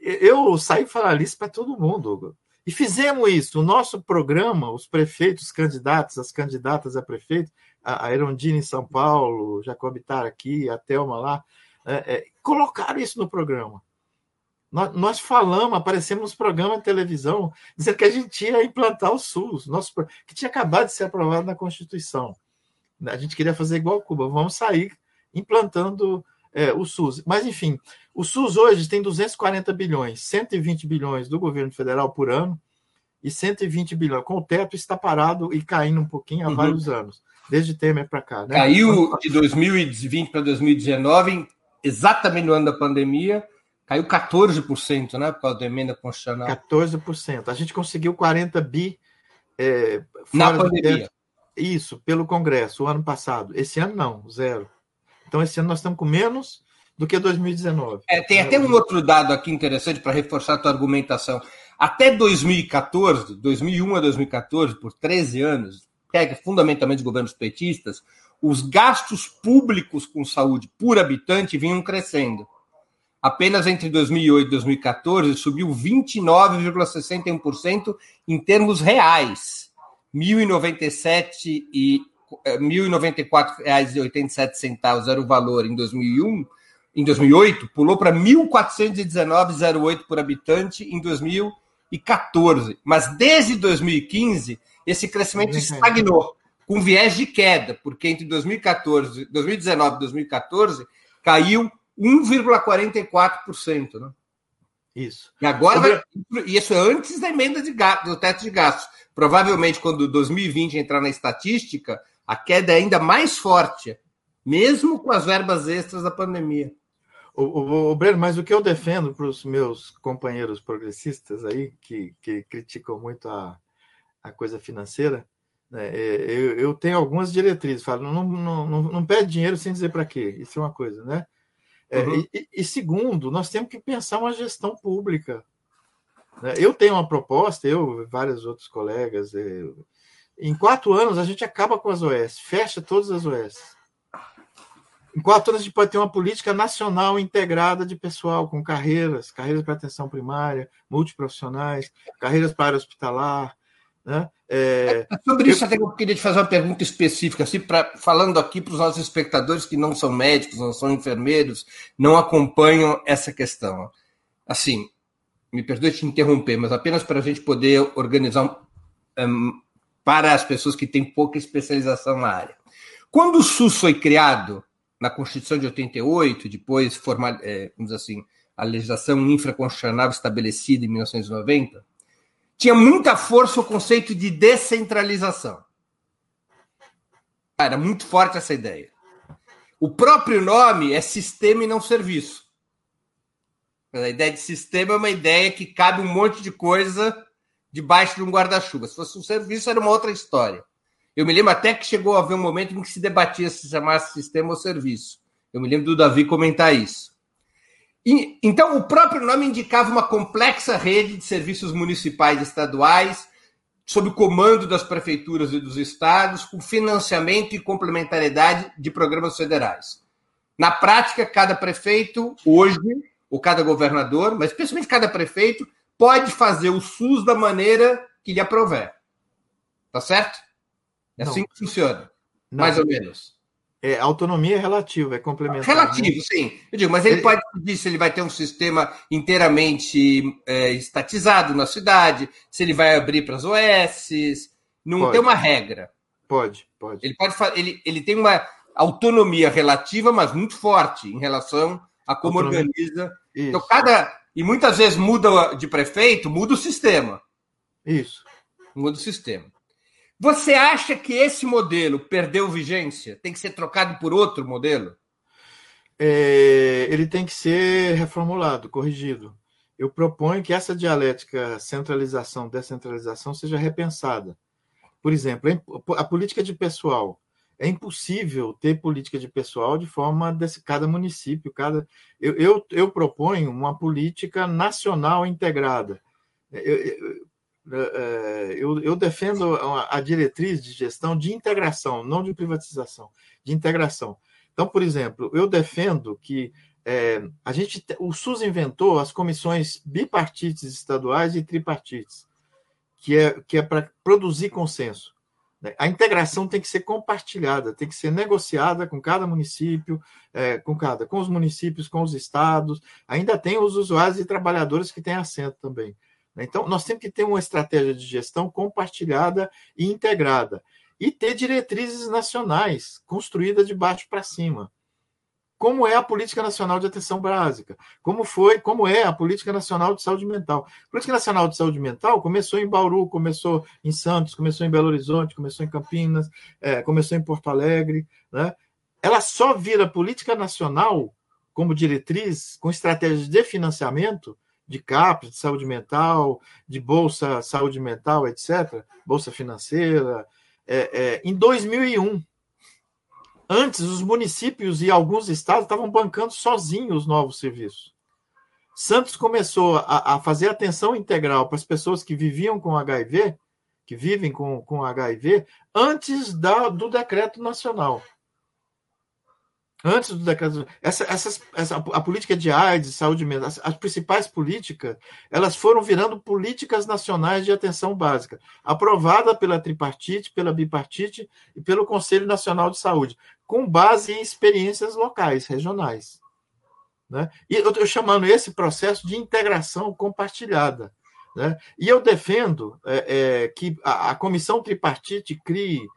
Eu saí falar isso para todo mundo, Hugo. E fizemos isso. O nosso programa, os prefeitos, os candidatos, as candidatas a prefeito, a Erondina em São Paulo, Jacobitar aqui, a Thelma lá, é, é, colocaram isso no programa. Nós, nós falamos, aparecemos nos programas de televisão, dizendo que a gente ia implantar o SUS, nosso, que tinha acabado de ser aprovado na Constituição. A gente queria fazer igual Cuba, vamos sair implantando é, o SUS. Mas, enfim, o SUS hoje tem 240 bilhões, 120 bilhões do governo federal por ano e 120 bilhões. Com o teto está parado e caindo um pouquinho há uhum. vários anos, desde Temer para cá. Né? Caiu de 2020 para 2019, exatamente no ano da pandemia, Caiu 14%, né? Por causa da emenda constitucional. 14%. A gente conseguiu 40 bi. É, Na pandemia. Isso, pelo Congresso, o ano passado. Esse ano não, zero. Então, esse ano nós estamos com menos do que 2019. É, tem até um outro dado aqui interessante para reforçar a tua argumentação. Até 2014, 2001 a 2014, por 13 anos, pega fundamentalmente governos petistas, os gastos públicos com saúde por habitante vinham crescendo. Apenas entre 2008 e 2014 subiu 29,61% em termos reais. R$ 1.097 e R$ 1.094,87 era o valor em 2001. Em 2008, pulou para R$ 1.419,08 por habitante em 2014. Mas desde 2015, esse crescimento estagnou, com viés de queda, porque entre 2014, 2019 e 2014 caiu 1,44%, né? Isso. E agora, vai, isso é antes da emenda de gasto, do teto de gastos. Provavelmente, quando 2020 entrar na estatística, a queda é ainda mais forte, mesmo com as verbas extras da pandemia. O, o, o Breno, mas o que eu defendo para os meus companheiros progressistas aí, que, que criticam muito a, a coisa financeira, né, é, eu, eu, tenho algumas diretrizes. Falo, não, não, não, não pede dinheiro sem dizer para quê. Isso é uma coisa, né? É, uhum. e, e, segundo, nós temos que pensar uma gestão pública. Né? Eu tenho uma proposta, eu e vários outros colegas. Eu, em quatro anos, a gente acaba com as OS, fecha todas as OS. Em quatro anos, a gente pode ter uma política nacional integrada de pessoal, com carreiras, carreiras para atenção primária, multiprofissionais, carreiras para hospitalar, né? É, é, sobre isso, eu... até eu queria te fazer uma pergunta específica, assim, pra, falando aqui para os nossos espectadores que não são médicos, não são enfermeiros, não acompanham essa questão. Assim, me perdoe te interromper, mas apenas para a gente poder organizar um, um, para as pessoas que têm pouca especialização na área. Quando o SUS foi criado, na Constituição de 88, depois formal, é, vamos assim, a legislação infraconstitucional estabelecida em 1990, tinha muita força o conceito de descentralização. Era muito forte essa ideia. O próprio nome é sistema e não serviço. A ideia de sistema é uma ideia que cabe um monte de coisa debaixo de um guarda-chuva. Se fosse um serviço, era uma outra história. Eu me lembro até que chegou a haver um momento em que se debatia se chamasse sistema ou serviço. Eu me lembro do Davi comentar isso. E, então, o próprio nome indicava uma complexa rede de serviços municipais e estaduais, sob o comando das prefeituras e dos estados, com financiamento e complementariedade de programas federais. Na prática, cada prefeito, hoje, ou cada governador, mas especialmente cada prefeito, pode fazer o SUS da maneira que lhe aprover. Tá certo? É assim que funciona. Não. Mais ou menos. É, autonomia é relativa, é complementar. Relativo, né? sim. Eu digo, mas ele, ele, pode decidir se ele vai ter um sistema inteiramente é, estatizado na cidade, se ele vai abrir para as OS. Não pode. tem uma regra. Pode, pode. Ele pode ele, ele tem uma autonomia relativa, mas muito forte em relação a como autonomia. organiza. Isso. Então, cada. E muitas vezes muda de prefeito, muda o sistema. Isso. Muda o sistema. Você acha que esse modelo perdeu vigência? Tem que ser trocado por outro modelo? É, ele tem que ser reformulado, corrigido. Eu proponho que essa dialética centralização-descentralização seja repensada. Por exemplo, a política de pessoal. É impossível ter política de pessoal de forma desse cada município, cada. Eu, eu, eu proponho uma política nacional integrada. Eu, eu, é, é, eu, eu, defendo a diretriz de gestão de integração, não de privatização, de integração. Então, por exemplo, eu defendo que é, a gente, o SUS inventou as comissões bipartites estaduais e tripartites, que é, que é para produzir consenso. Né? A integração tem que ser compartilhada, tem que ser negociada com cada município, é, com cada, com os municípios, com os estados. Ainda tem os usuários e trabalhadores que têm assento também. Né? Então, nós temos que ter uma estratégia de gestão compartilhada e integrada. E ter diretrizes nacionais construídas de baixo para cima. Como é a Política Nacional de Atenção Básica? Como foi, como é a Política Nacional de Saúde Mental? A Política Nacional de Saúde Mental começou em Bauru, começou em Santos, começou em Belo Horizonte, começou em Campinas, é, começou em Porto Alegre. Né? Ela só vira política nacional como diretriz, com estratégias de financiamento, de CAPES, de saúde mental, de bolsa saúde mental, etc., bolsa financeira, é, é, em 2001. Antes, os municípios e alguns estados estavam bancando sozinhos os novos serviços. Santos começou a, a, fazer atenção integral para as pessoas que viviam com HIV, que vivem com, com HIV, antes da, do decreto nacional. Antes do decreto. Essa, essas, essa, a política de AIDS, saúde mental, as, as, principais políticas, elas foram virando políticas nacionais de atenção básica, aprovada pela tripartite, pela bipartite e pelo Conselho Nacional de Saúde, com base em experiências locais, regionais. Né? E eu estou chamando esse processo de integração compartilhada. Né? E eu defendo é, é, que a, a comissão tripartite crie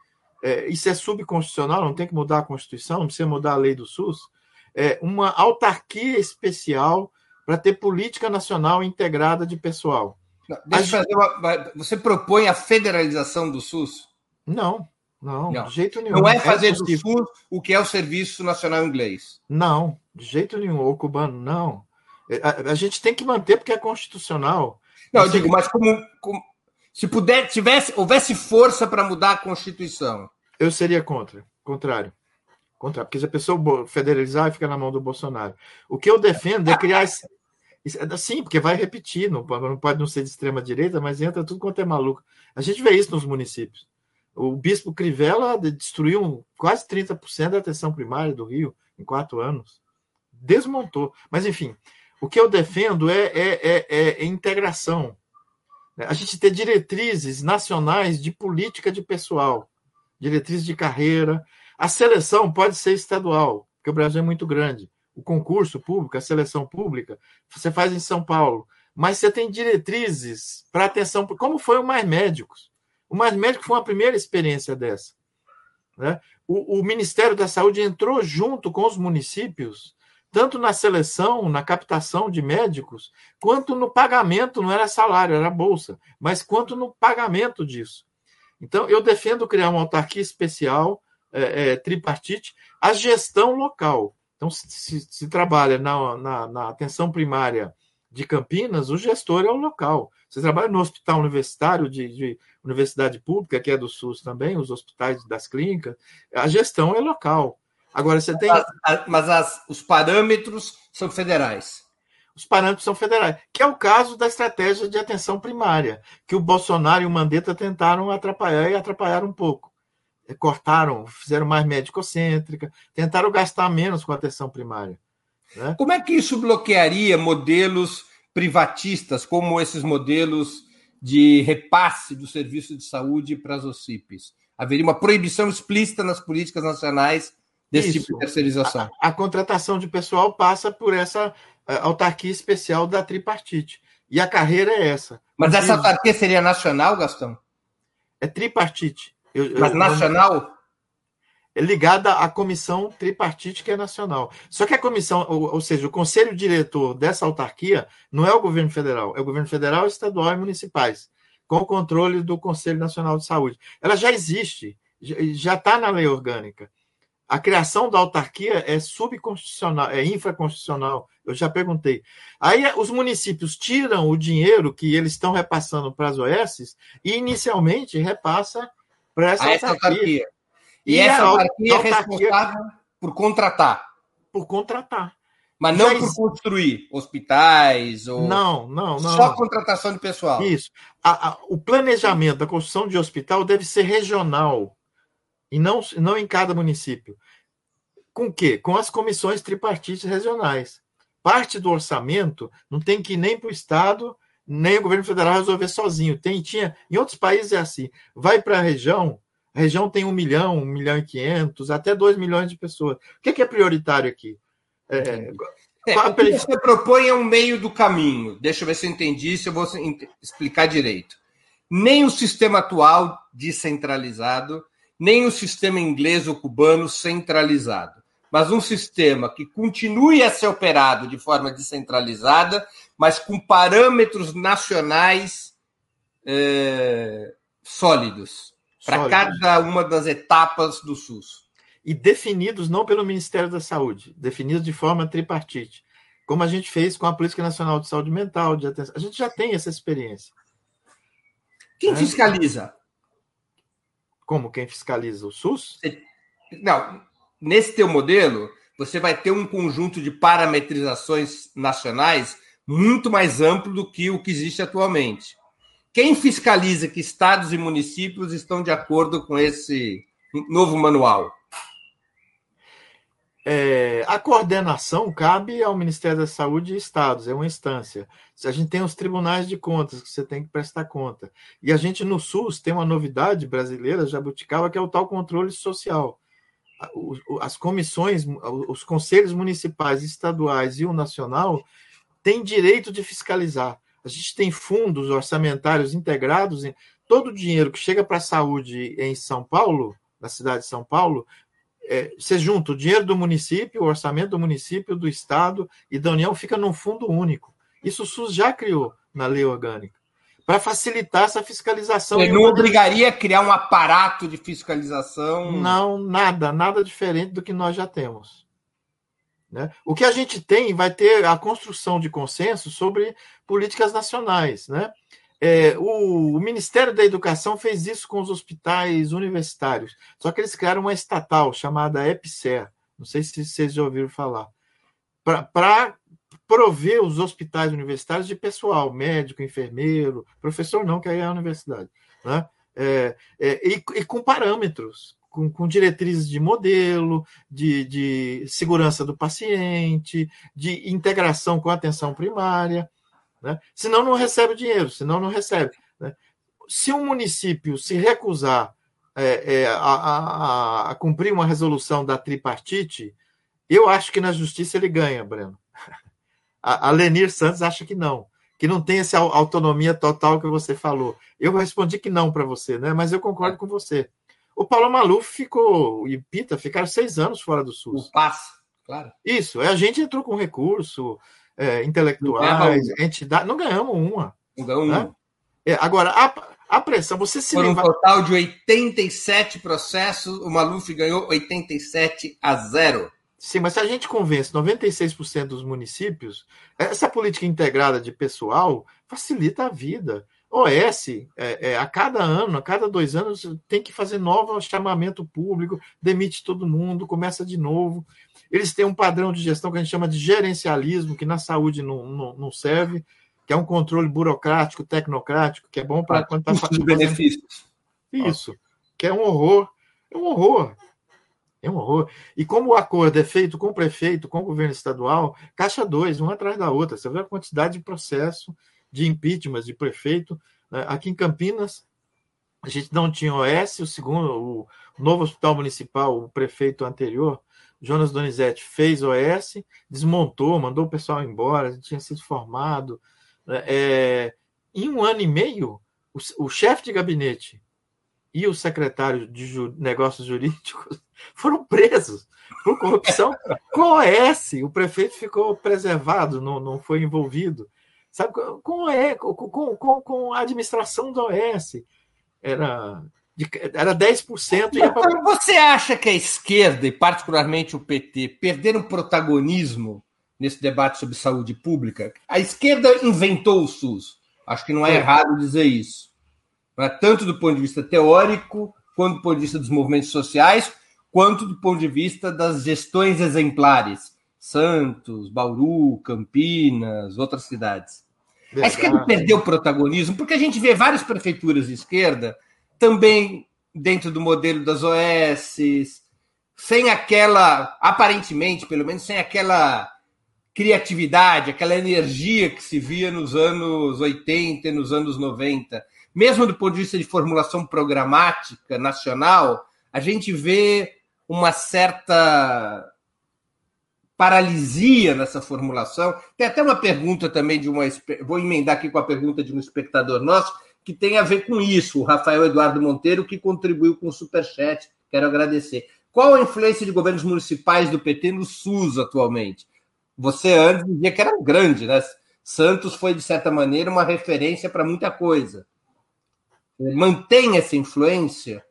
é, isso é subconstitucional, não tem que mudar a Constituição, não precisa mudar a lei do SUS, é uma autarquia especial para ter política nacional integrada de pessoal. Não, deixa fazer uma... Você propõe a federalização do SUS? Não, não, não, de jeito nenhum. Não é, é fazer é do SUS o que é o Serviço Nacional Inglês. Não, de jeito nenhum, ou cubano, não. É, a, a gente tem que manter porque é constitucional. Não, eu digo, mas como, como se puder, tivesse, houvesse força para mudar a Constituição. Eu seria contra, contrário. Contra, porque se a pessoa federalizar, fica na mão do Bolsonaro. O que eu defendo é criar. É sim, porque vai repetir, não, não pode não ser de extrema direita, mas entra tudo quanto é maluco. A gente vê isso nos municípios. O bispo Crivella destruiu quase 30% da atenção primária do Rio em quatro anos. Desmontou. Mas, enfim, o que eu defendo é, é, é, é integração. A gente ter diretrizes nacionais de política de pessoal, diretrizes de carreira. A seleção pode ser estadual, porque o Brasil é muito grande. O concurso público, a seleção pública, você faz em São Paulo. Mas você tem diretrizes para atenção, como foi o Mais Médicos. O Mais Médicos foi uma primeira experiência dessa. Né? O, o Ministério da Saúde entrou junto com os municípios tanto na seleção, na captação de médicos, quanto no pagamento, não era salário, era bolsa, mas quanto no pagamento disso. Então, eu defendo criar uma autarquia especial, é, é, tripartite, a gestão local. Então, se, se, se trabalha na, na, na, atenção primária de Campinas, o gestor é o local. Você trabalha no hospital universitário de, de universidade pública, que é do SUS também, os hospitais das clínicas, a gestão é local. Agora você tem. Mas, mas as, os parâmetros são federais. os parâmetros são federais, que é o caso da estratégia de atenção primária, que o Bolsonaro e o Mandetta tentaram atrapalhar e atrapalharam um pouco. É, cortaram, fizeram mais médico-cêntrica, tentaram gastar menos com a atenção primária. Né? Como é que isso bloquearia modelos privatistas, como esses modelos de repasse do serviço de saúde para as OCIPs? Haveria uma proibição explícita nas políticas nacionais desse Isso. tipo de terceirização. A, a, contratação de pessoal passa por essa uh, autarquia especial da tripartite. E a carreira é essa. Mas essa autarquia seria nacional, Gastão? É tripartite. Eu, Mas eu, nacional? É ligada à comissão tripartite que é nacional. Só que a comissão, ou, ou, seja, o conselho diretor dessa autarquia não é o governo federal, é o governo federal, estadual e municipais, com o controle do Conselho Nacional de Saúde. Ela já existe, já está na lei orgânica. A criação da autarquia é subconstitucional, é infraconstitucional. Eu já perguntei. Aí os municípios tiram o dinheiro que eles estão repassando para as OS e inicialmente repassa para essa, essa autarquia. autarquia. E, e essa autarquia, é responsável por contratar. Por contratar. Mas não por construir hospitais ou. Não, não, não. Só contratação de pessoal. Isso. A, a, o planejamento da construção de hospital deve ser regional e não, não em cada município. Com o quê? Com as comissões tripartites regionais. Parte do orçamento não tem que ir nem para o Estado, nem o governo federal resolver sozinho. Tem, tinha, em outros países é assim. Vai para a região, a região tem um milhão, um milhão e quinhentos, até dois milhões de pessoas. O que é, que é prioritário aqui? É, é, o que você propõe é um meio do caminho. Deixa eu ver se eu entendi, se eu vou explicar direito. Nem o sistema atual descentralizado, nem o sistema inglês ou cubano centralizado, mas um sistema que continue a ser operado de forma descentralizada, mas com parâmetros nacionais é, sólidos para cada uma das etapas do SUS. E definidos não pelo Ministério da Saúde, definidos de forma tripartite, como a gente fez com a Política Nacional de Saúde Mental, de atenção. A gente já tem essa experiência. Quem é? fiscaliza? Como quem fiscaliza o SUS? Não, nesse teu modelo, você vai ter um conjunto de parametrizações nacionais muito mais amplo do que o que existe atualmente. Quem fiscaliza que estados e municípios estão de acordo com esse novo manual? É, a coordenação cabe ao Ministério da Saúde e estados, é uma instância. A gente tem os tribunais de contas que você tem que prestar conta. E a gente no SUS tem uma novidade brasileira, jabuticaba, que é o tal controle social. As comissões, os conselhos municipais, estaduais e o nacional têm direito de fiscalizar. A gente tem fundos orçamentários integrados. Em, todo o dinheiro que chega para a saúde em São Paulo, na cidade de São Paulo, é, você junta o dinheiro do município, o orçamento do município, do Estado e da União fica num fundo único. Isso o SUS já criou na lei orgânica, para facilitar essa fiscalização. Ele não obrigaria a criar um aparato de fiscalização? Não, nada, nada diferente do que nós já temos. Né? O que a gente tem vai ter a construção de consenso sobre políticas nacionais. Né? É, o, o, Ministério da Educação fez isso com os hospitais universitários, só que eles criaram uma estatal chamada EPSER, não sei se vocês já ouviram falar, para prover os hospitais universitários de pessoal, médico, enfermeiro, professor não, que aí é a universidade, né? É, é, e, e, com parâmetros, com, com, diretrizes de modelo, de, de segurança do paciente, de integração com a atenção primária. Né? Senão não recebe dinheiro, senão não recebe. Né? Se um município se recusar é, é, a, a, a, cumprir uma resolução da tripartite, eu acho que na justiça ele ganha, Breno. A, a Lenir Santos acha que não, que não tem essa autonomia total que você falou. Eu respondi que não para você, né? mas eu concordo com você. O Paulo Maluf ficou, e Pita ficaram seis anos fora do SUS. O passe, claro. Isso, a gente entrou com recurso, é, intelectuais, entidades. Não ganhamos uma. Não ganhamos né? uma. É, agora, a, a pressão, você se Por um total de 87 processos, o Maluf ganhou 87 a 0. Sim, mas se a gente convence 96% dos municípios, essa política integrada de pessoal facilita a vida. OS, é, é, a cada ano, a cada dois anos, tem que fazer novo chamamento público, demite todo mundo, começa de novo. Eles têm um padrão de gestão que a gente chama de gerencialismo, que na saúde não, não, não serve, que é um controle burocrático, tecnocrático, que é bom para quando está fazendo. benefícios. Isso, que é um horror. É um horror. É um horror. E como o acordo é feito com o prefeito, com o governo estadual, caixa dois, uma atrás da outra. Você vê a quantidade de processo de impeachment de prefeito. Né? Aqui em Campinas, a gente não tinha OS, o segundo, o novo hospital municipal, o prefeito anterior, Jonas Donizete, fez OS, desmontou, mandou o pessoal embora, a gente tinha sido formado. Né? É, em um ano e meio, o, o chefe de gabinete e o secretário de ju, negócios jurídicos foram presos por corrupção com OS. O prefeito ficou preservado, não, não foi envolvido sabe, com, é, com, com, com a administração da OS. Era, era 10%. Ia pra... Você acha que a esquerda, e particularmente o PT, perderam protagonismo nesse debate sobre saúde pública? A esquerda inventou o SUS. Acho que não é, é. errado dizer isso. É? Tanto do ponto de vista teórico, quanto do ponto de vista dos movimentos sociais, quanto do ponto de vista das gestões exemplares. Santos, Bauru, Campinas, outras cidades. Verdade. A esquerda perdeu protagonismo, porque a gente vê várias prefeituras de esquerda também dentro do modelo das OS, sem aquela, aparentemente, pelo menos, sem aquela criatividade, aquela energia que se via nos anos 80 e nos anos 90. Mesmo do ponto de vista de formulação programática nacional, a gente vê uma certa paralisia nessa formulação. Tem até uma pergunta também de uma. Vou emendar aqui com a pergunta de um espectador nosso, que tem a ver com isso, o Rafael Eduardo Monteiro, que contribuiu com o Superchat. Quero agradecer. Qual a influência de governos municipais do PT no SUS atualmente? Você antes dizia que era grande, né? Santos foi, de certa maneira, uma referência para muita coisa. Mantém essa influência?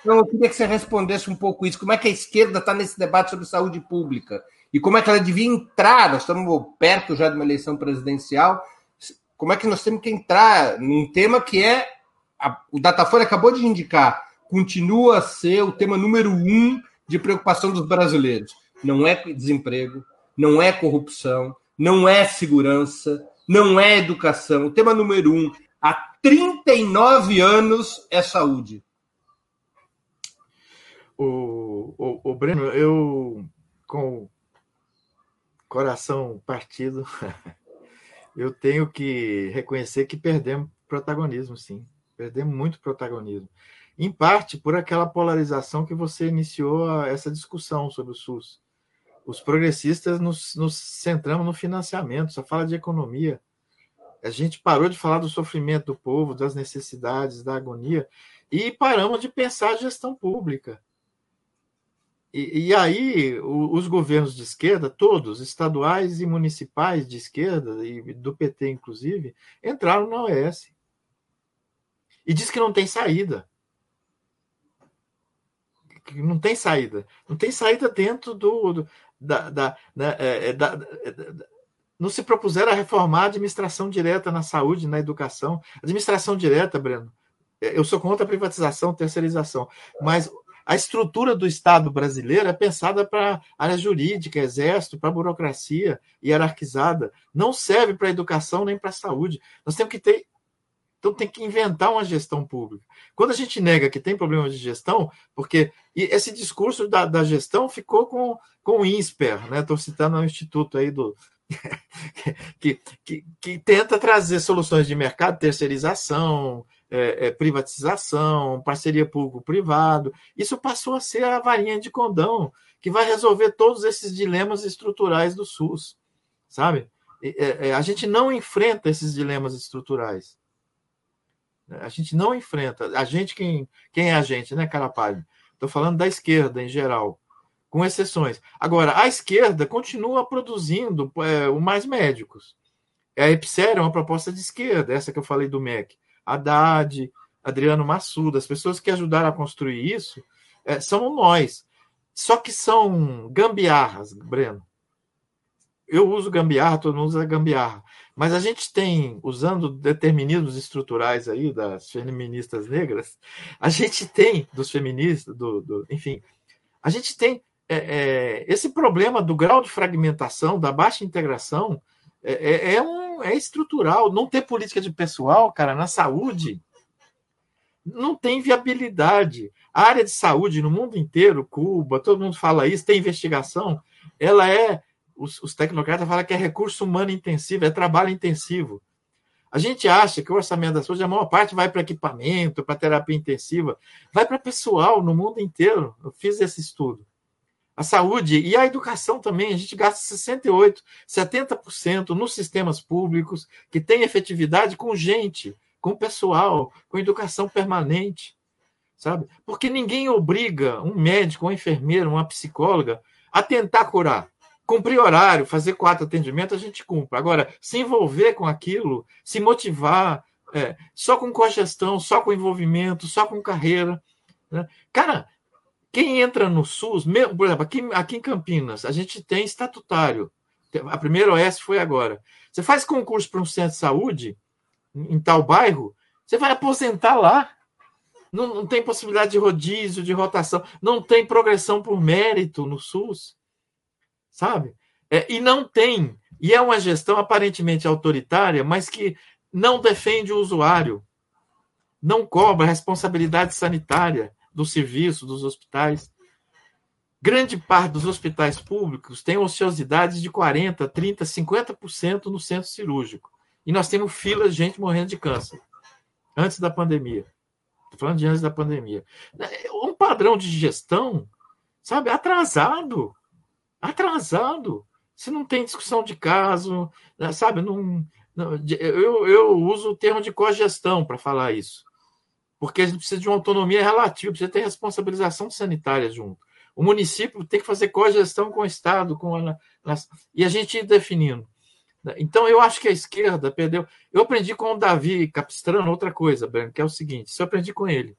Então, eu queria que você respondesse um pouco isso. Como é que a esquerda está nesse debate sobre saúde pública? E como é que ela devia entrar. Nós estamos perto já de uma eleição presidencial. Como é que nós temos que entrar num tema que é. A, o Datafolha acabou de indicar, continua a ser o tema número um de preocupação dos brasileiros. Não é desemprego, não é corrupção, não é segurança, não é educação. O tema número um há 39 anos é saúde. O, o, o Breno, eu com coração partido, eu tenho que reconhecer que perdemos protagonismo, sim. Perdemos muito protagonismo. Em parte por aquela polarização que você iniciou essa discussão sobre o SUS. Os progressistas nos, nos centramos no financiamento, só fala de economia. A gente parou de falar do sofrimento do povo, das necessidades, da agonia, e paramos de pensar a gestão pública. E, e, aí, o, os governos de esquerda, todos, estaduais e municipais de esquerda, e do PT inclusive, entraram na OS. E diz que não tem saída. Que não tem saída. Não tem saída dentro do. do da, da, né, é, é da, é, da, não se propuseram a reformar a administração direta na saúde, na educação. Administração direta, Breno, é, eu sou contra a privatização, terceirização, mas a estrutura do Estado brasileiro é pensada para área jurídica, exército, para burocracia hierarquizada. Não serve para a educação nem para a saúde. Nós temos que ter. Então, tem que inventar uma gestão pública. Quando a gente nega que tem problemas de gestão, porque esse discurso da, da gestão ficou com, com o INSPER, né? Estou citando o instituto aí do, que, que, que, tenta trazer soluções de mercado, terceirização, é, é, privatização, parceria público-privado. Isso passou a ser a varinha de condão que vai resolver todos esses dilemas estruturais do SUS, sabe? É, é, a gente não enfrenta esses dilemas estruturais. A gente não enfrenta. A gente, quem, quem é a gente, né, Carapalho? Estou falando da esquerda em geral, com exceções. Agora, a esquerda continua produzindo é, o mais médicos. A EPSER é uma proposta de esquerda, essa que eu falei do MEC. Haddad, Adriano Massuda, as pessoas que ajudaram a construir isso, é, são nós. Só que são gambiarras, Breno. eu uso gambiarra, todo mundo usa gambiarra. Mas a gente tem, usando determinismos estruturais aí das feministas negras, a gente tem, dos feministas, do, do enfim, a gente tem é, é, esse problema do grau de fragmentação, da baixa integração, é, é, é é estrutural. Não ter política de pessoal, cara, na saúde, não tem viabilidade. A área de saúde no mundo inteiro, Cuba, todo mundo fala isso, tem investigação, ela é os, os tecnocratas falam que é recurso humano intensivo, é trabalho intensivo. A gente acha que o orçamento da saúde, a maior parte vai para equipamento, para terapia intensiva, vai para pessoal no mundo inteiro. Eu fiz esse estudo. A saúde e a educação também, a gente gasta 68%, 70% nos sistemas públicos que têm efetividade com gente, com pessoal, com educação permanente, sabe? Porque ninguém obriga um médico, um enfermeiro, uma psicóloga a tentar curar cumprir horário, fazer quatro atendimentos, a gente cumpre. Agora, se envolver com aquilo, se motivar, é, só com cogestão, só com envolvimento, só com carreira. Né? Cara, quem entra no SUS, mesmo, por exemplo, aqui, aqui em Campinas, a gente tem estatutário. A primeira OS foi agora. Você faz concurso para um centro de saúde, em tal bairro, você vai aposentar lá. Não, não tem possibilidade de rodízio, de rotação, não tem progressão por mérito no SUS sabe? É, e não tem. E é uma gestão aparentemente autoritária, mas que não defende o usuário, não cobra responsabilidade sanitária do serviço, dos hospitais. Grande parte dos hospitais públicos tem ociosidades de 40%, 30%, 50% no centro cirúrgico. E nós temos filas de gente morrendo de câncer. Antes da pandemia. Estou falando de antes da pandemia. Um padrão de gestão, sabe, atrasado atrasado. Se não tem discussão de caso, sabe? Não, não, eu, eu uso o termo de cogestão para falar isso. Porque a gente precisa de uma autonomia relativa, precisa ter responsabilização sanitária junto. O município tem que fazer cogestão com o Estado, com a, e a gente ir definindo. Então, eu acho que a esquerda perdeu. Eu aprendi com o Davi Capistrano outra coisa, Breno, que é o seguinte: isso eu aprendi com ele.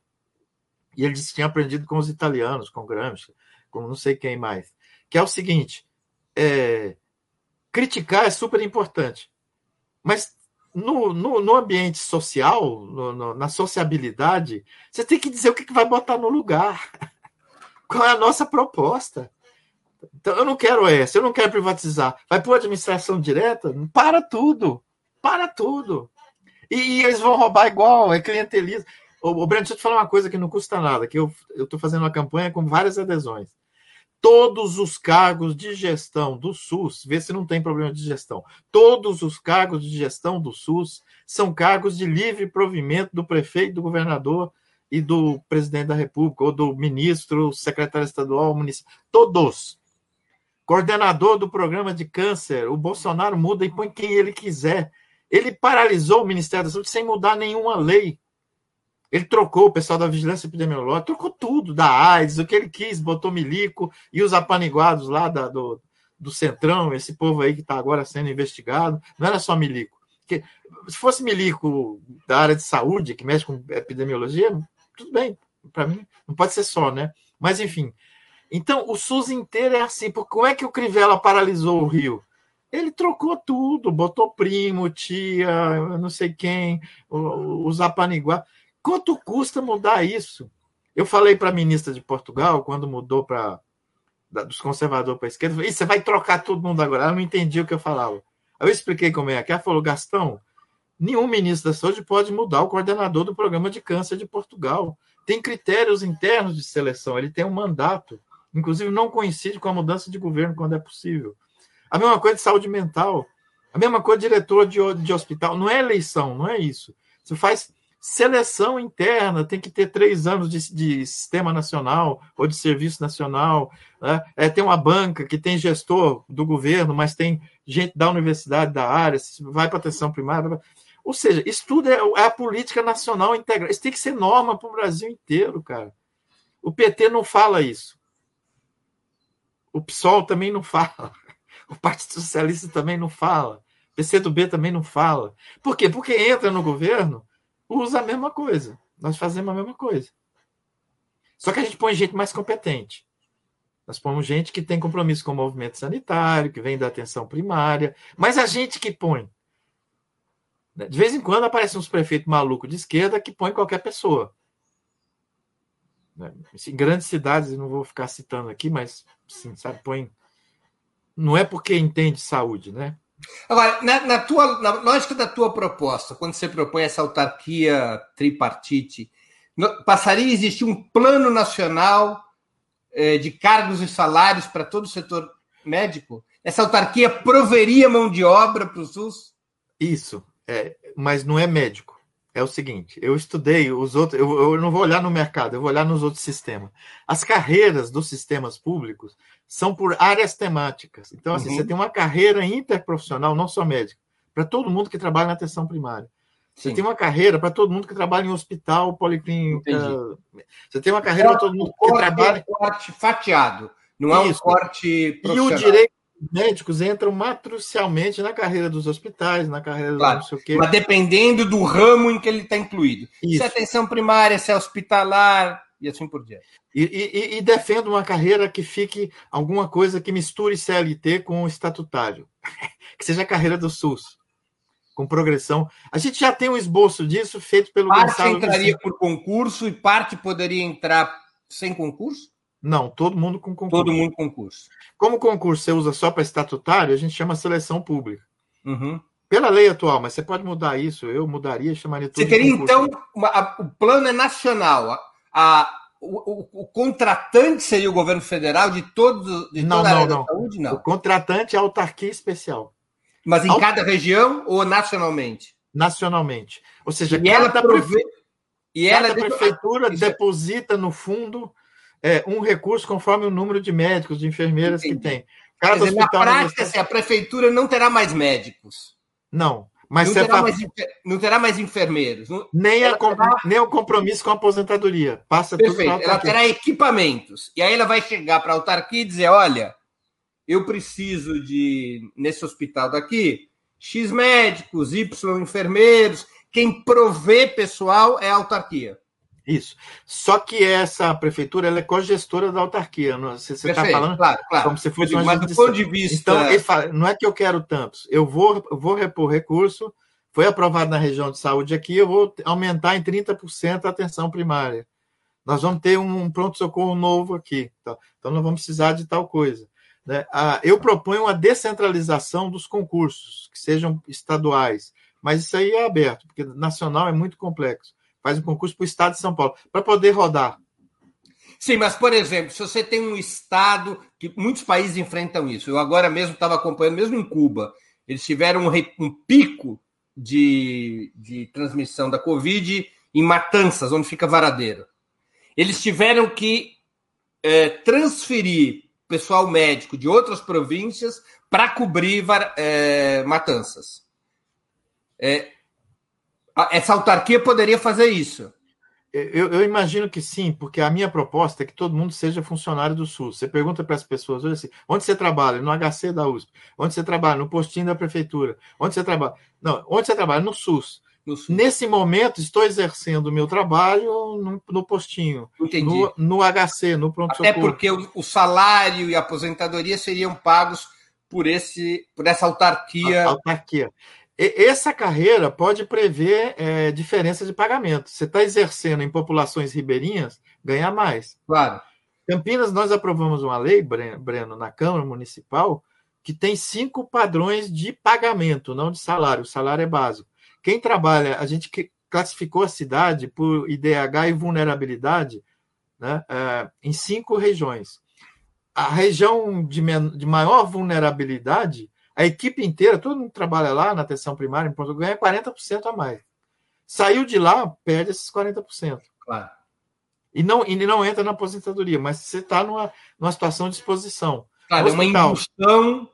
E ele disse que tinha aprendido com os italianos, com Gramsci, com não sei quem mais que é o seguinte: é, criticar é super importante, mas no, no, no ambiente social, no, no, na sociabilidade, você tem que dizer o que, que vai botar no lugar. Qual é a nossa proposta? Então, eu não quero essa, eu não quero privatizar. Vai por administração direta? Para tudo. Para tudo. E, e eles vão roubar igual, é clientelismo. O, o Breno, deixa eu te falar uma coisa que não custa nada, que eu estou fazendo uma campanha com várias adesões todos os cargos de gestão do SUS, vê se não tem problema de gestão. Todos os cargos de gestão do SUS são cargos de livre provimento do prefeito, do governador e do presidente da República, ou do ministro, secretário estadual, município. Todos. Coordenador do programa de câncer, o Bolsonaro muda e põe quem ele quiser. Ele paralisou o Ministério da Saúde sem mudar nenhuma lei. Ele trocou o pessoal da vigilância epidemiológica, trocou tudo, da AIDS, o que ele quis, botou milico e os apaniguados lá da, do, do Centrão, esse povo aí que está agora sendo investigado. Não era só milico. Porque, se fosse milico da área de saúde, que mexe com epidemiologia, tudo bem, para mim, não pode ser só, né? Mas, enfim. Então, o SUS inteiro é assim. Porque como é que o Crivella paralisou o Rio? Ele trocou tudo, botou primo, tia, não sei quem, os apaniguados. Quanto custa mudar isso? Eu falei para a ministra de Portugal, quando mudou para dos conservadores para a esquerda, falei, você vai trocar todo mundo agora. Ela não entendia o que eu falava. Eu expliquei como é que ela falou, Gastão, nenhum ministro da saúde pode mudar o coordenador do programa de câncer de Portugal. Tem critérios internos de seleção, ele tem um mandato. Inclusive, não coincide com a mudança de governo quando é possível. A mesma coisa de saúde mental, a mesma coisa de diretor de, de hospital. Não é eleição, não é isso. Você faz seleção interna, tem que ter três anos de, de sistema nacional ou de serviço nacional. Né? É, tem uma banca que tem gestor do governo, mas tem gente da universidade, da área, vai para atenção primária. Ou seja, isso tudo é, é a política nacional integral. Isso tem que ser norma para o Brasil inteiro, cara. O PT não fala isso. O PSOL também não fala. O Partido Socialista também não fala. O PCdoB também não fala. Por quê? Porque entra no governo usa a mesma coisa. Nós fazemos a mesma coisa. Só que a gente põe gente mais competente. Nós pomos gente que tem compromisso com o movimento sanitário, que vem da atenção primária, mas a gente que põe. Né? De vez em quando aparecem uns prefeitos malucos de esquerda que põe qualquer pessoa. Né? Em grandes cidades, não vou ficar citando aqui, mas sim, sabe, põe. Não é porque entende saúde, né? Agora, na, na, tua, na lógica da tua proposta, quando você propõe essa autarquia tripartite, passaria a existir um plano nacional eh, de cargos e salários para todo o setor médico? Essa autarquia proveria mão de obra para o SUS? Isso, é, mas não é médico. É o seguinte, eu estudei os outros, eu, eu não vou olhar no mercado, eu vou olhar nos outros sistemas. As carreiras dos sistemas públicos são por áreas temáticas. Então, assim, uhum. você tem uma carreira interprofissional, não só médica, para todo mundo que trabalha na atenção primária. Você Sim. tem uma carreira para todo mundo que trabalha em hospital, policlínica. Entendi. Você tem uma carreira para todo mundo que trabalha. É um corte fatiado, não é Isso. um corte profissional. E o direito médicos entram matricialmente na carreira dos hospitais, na carreira claro, do não sei o quê. Mas dependendo do ramo em que ele está incluído. Isso. Se é atenção primária, se é hospitalar, e assim por diante. E, e, e, defendo uma carreira que fique alguma coisa que misture CLT com o estatutário, que seja a carreira do SUS com progressão. A gente já tem um esboço disso feito pelo parte Gonçalo entraria por concurso e parte poderia entrar sem concurso? Não, todo mundo com concurso. Todo mundo com concurso. Como concurso você usa só para estatutário, a gente chama seleção pública. Uhum. Pela lei atual, mas você pode mudar isso. Eu mudaria chamaria tudo Você teria, então, uma, a, o plano é nacional. A, o, o, contratante seria o governo federal de, todo, de não, toda não, a área não. da saúde? Não. O contratante é a autarquia especial. Mas em cada região ou nacionalmente? Nacionalmente. Ou seja, e ela prove... e ela cada prefeitura Isso. deposita no fundo é, um recurso conforme o número de médicos, de enfermeiras Entendi. que tem. Cada dizer, na prática, assim, a prefeitura não terá mais médicos. Não. Mas não, terá, mais, não terá mais enfermeiros. Nem, a, terá... nem o compromisso com a aposentadoria. Passa Perfeito. Ela terá equipamentos. E aí ela vai chegar para a autarquia e dizer: olha, eu preciso de, nesse hospital daqui, X médicos, Y enfermeiros, quem provê pessoal é a autarquia. Isso. Só que essa prefeitura ela é cogestora da autarquia. Você está falando claro, claro. como se fosse uma Mas do ponto de vista. Então, ele fala, não é que eu quero tantos, eu vou, vou repor recurso, foi aprovado na região de saúde aqui, eu vou aumentar em 30% a atenção primária. Nós vamos ter um pronto-socorro novo aqui. Então, então, nós vamos precisar de tal coisa. Né? Eu proponho uma descentralização dos concursos, que sejam estaduais, mas isso aí é aberto, porque nacional é muito complexo. Faz um concurso para o Estado de São Paulo, para poder rodar. Sim, mas, por exemplo, se você tem um Estado que muitos países enfrentam isso, eu agora mesmo estava acompanhando, mesmo em Cuba, eles tiveram um, um pico de, de transmissão da Covid em Matanças, onde fica Varadeiro. Eles tiveram que é, transferir pessoal médico de outras províncias para cobrir é, matanças. É, essa autarquia poderia fazer isso. Eu, eu, imagino que sim, porque a minha proposta é que todo mundo seja funcionário do SUS. Você pergunta para as pessoas hoje assim: onde você trabalha? No HC da USP. Onde você trabalha? No postinho da prefeitura. Onde você trabalha? Não, onde você trabalha? No SUS. Nesse momento, estou exercendo o meu trabalho no, no postinho, no, no, HC, no pronto-socorro. Até porque o, o, salário e a aposentadoria seriam pagos por, esse, por essa autarquia. A, autarquia. Essa carreira pode prever é, diferença de pagamento. Você está exercendo em populações ribeirinhas, ganha mais. Claro. Campinas, nós aprovamos uma lei, Breno, na Câmara Municipal, que tem cinco padrões de pagamento, não de salário. O salário é básico. Quem trabalha, a gente classificou a cidade por IDH e vulnerabilidade né, é, em cinco regiões. A região de, de, maior vulnerabilidade, a equipe inteira, todo mundo que trabalha lá na atenção primária em Portugal, ganha 40% a mais. Saiu de lá, perde esses 40%. Claro. E não, e não entra na aposentadoria, mas você está numa, numa situação de exposição. Claro, é uma indução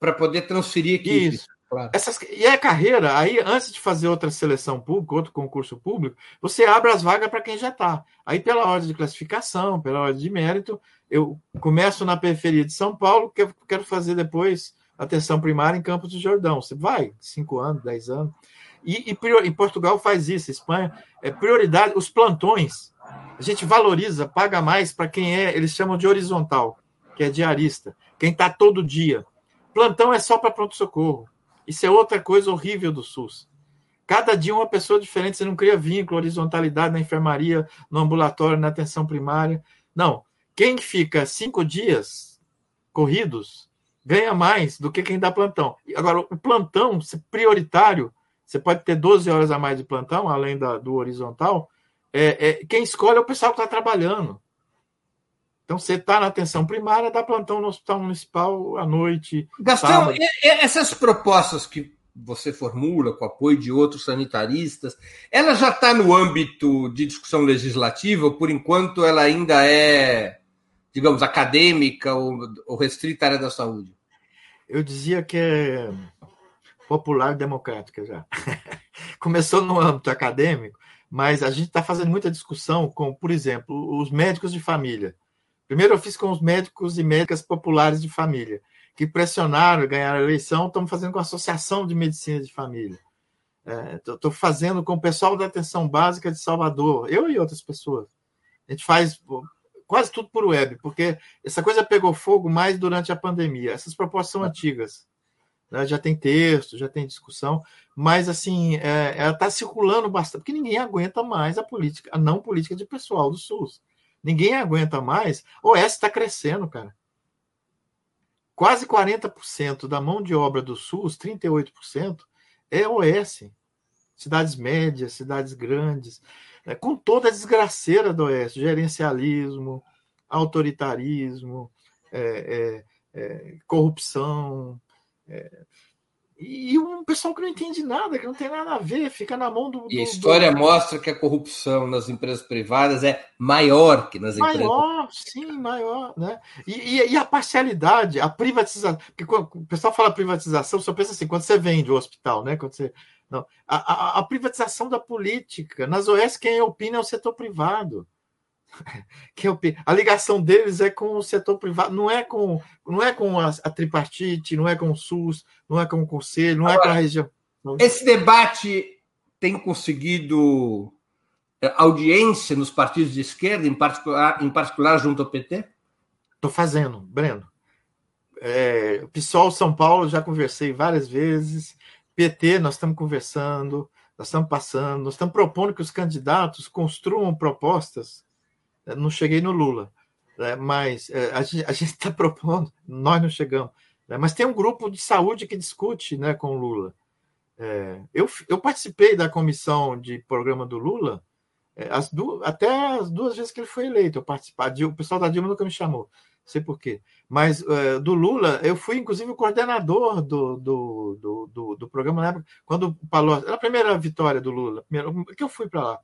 para poder transferir equipe. Isso. Claro. Essas, e a carreira, aí antes de fazer outra seleção pública, outro concurso público, você abre as vagas para quem já está. Aí, pela ordem de classificação, pela ordem de mérito, eu começo na periferia de São Paulo, que eu quero fazer depois atenção primária em Campos do Jordão. Você vai, cinco anos, dez anos. E, e, Portugal faz isso, Espanha. É prioridade, os plantões. A gente valoriza, paga mais para quem é, eles chamam de horizontal, que é diarista, quem está todo dia. Plantão é só para pronto-socorro. Isso é outra coisa horrível do SUS. Cada dia uma pessoa diferente, você não cria vínculo, horizontalidade na enfermaria, no ambulatório, na atenção primária. Não. Quem fica cinco dias corridos ganha mais do que quem dá plantão. Agora, o plantão prioritário, você pode ter 12 horas a mais de plantão, além da, do horizontal. É, é, quem escolhe é o pessoal que está trabalhando. Então, você está na atenção primária, dá plantão no hospital municipal à noite. Gastão, essas propostas que você formula com apoio de outros sanitaristas, ela já está no âmbito de discussão legislativa, ou por enquanto ela ainda é, digamos, acadêmica ou, ou restrita à área da saúde? Eu dizia que é popular democrática já. Começou no âmbito acadêmico, mas a gente está fazendo muita discussão com, por exemplo, os médicos de família. Primeiro eu fiz com os médicos e médicas populares de família que pressionaram ganharam a eleição, estamos fazendo com a Associação de Medicina de Família. Estou é, fazendo com o pessoal da Atenção Básica de Salvador, eu e outras pessoas. A gente faz quase tudo por web, porque essa coisa pegou fogo mais durante a pandemia. Essas propostas são antigas. Né? Já tem texto, já tem discussão, mas assim, é, ela está circulando bastante, porque ninguém aguenta mais a política, a não política de pessoal do SUS. Ninguém aguenta mais. O OS está crescendo, cara. Quase 40% da mão de obra do SUS, 38%, é OS. Cidades médias, cidades grandes, né, com toda a desgraceira do OS, gerencialismo, autoritarismo, é, é, é, corrupção, é, e um pessoal que não entende nada, que não tem nada a ver, fica na mão do. E a história do... mostra que a corrupção nas empresas privadas é maior que nas maior, empresas. Maior, sim, maior. Né? E, e, e, a parcialidade, a privatização. Porque quando o pessoal fala privatização, só pensa assim, quando você vende o hospital, né? Quando você. Não. A, a, a privatização da política. Nas OS, quem opina é o setor privado. que a ligação deles é com o setor privado, não é com, não é com a, a tripartite, não é com o SUS, não é com o conselho, não Agora, é com a região. Esse debate tem conseguido é, audiência nos partidos de esquerda, em particular, em particular junto ao PT? Estou fazendo, Breno. É, PSOL São Paulo já conversei várias vezes. PT, nós estamos conversando, nós estamos passando, nós estamos propondo que os candidatos construam propostas não cheguei no Lula, né? mas é, a gente está propondo, nós não chegamos. Né? Mas tem um grupo de saúde que discute né, com o Lula. É, eu, eu participei da comissão de programa do Lula é, as duas, até as duas vezes que ele foi eleito. Eu participar, o pessoal da Dilma nunca me chamou, sei por quê. Mas do Lula, eu fui inclusive o coordenador do, do, do, do, do programa na época, quando o Palocci, era a primeira vitória do Lula, primeiro, que eu fui para lá.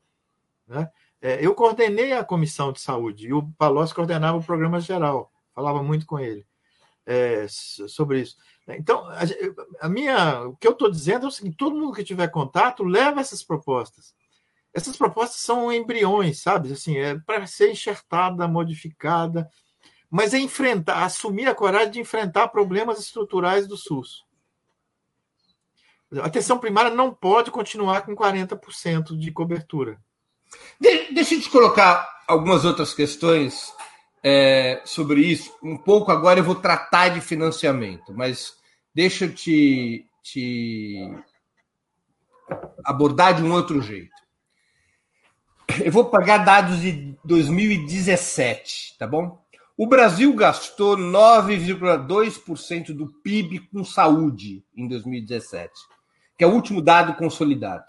Né? É, eu coordenei a comissão de saúde e o Palocci coordenava o programa geral, falava muito com ele é, sobre isso. Então, a, a, minha, o que eu estou dizendo é o seguinte: todo mundo que tiver contato leva essas propostas. Essas propostas são embriões, sabe? Assim, é para ser enxertada, modificada, mas é enfrentar, assumir a coragem de enfrentar problemas estruturais do SUS. A atenção primária não pode continuar com 40% de cobertura. De, deixa eu te colocar algumas outras questões é, sobre isso. Um pouco agora eu vou tratar de financiamento, mas deixa eu te, te abordar de um outro jeito. Eu vou pagar dados de 2017, tá bom? O Brasil gastou 9,2% do PIB com saúde em 2017, que é o último dado consolidado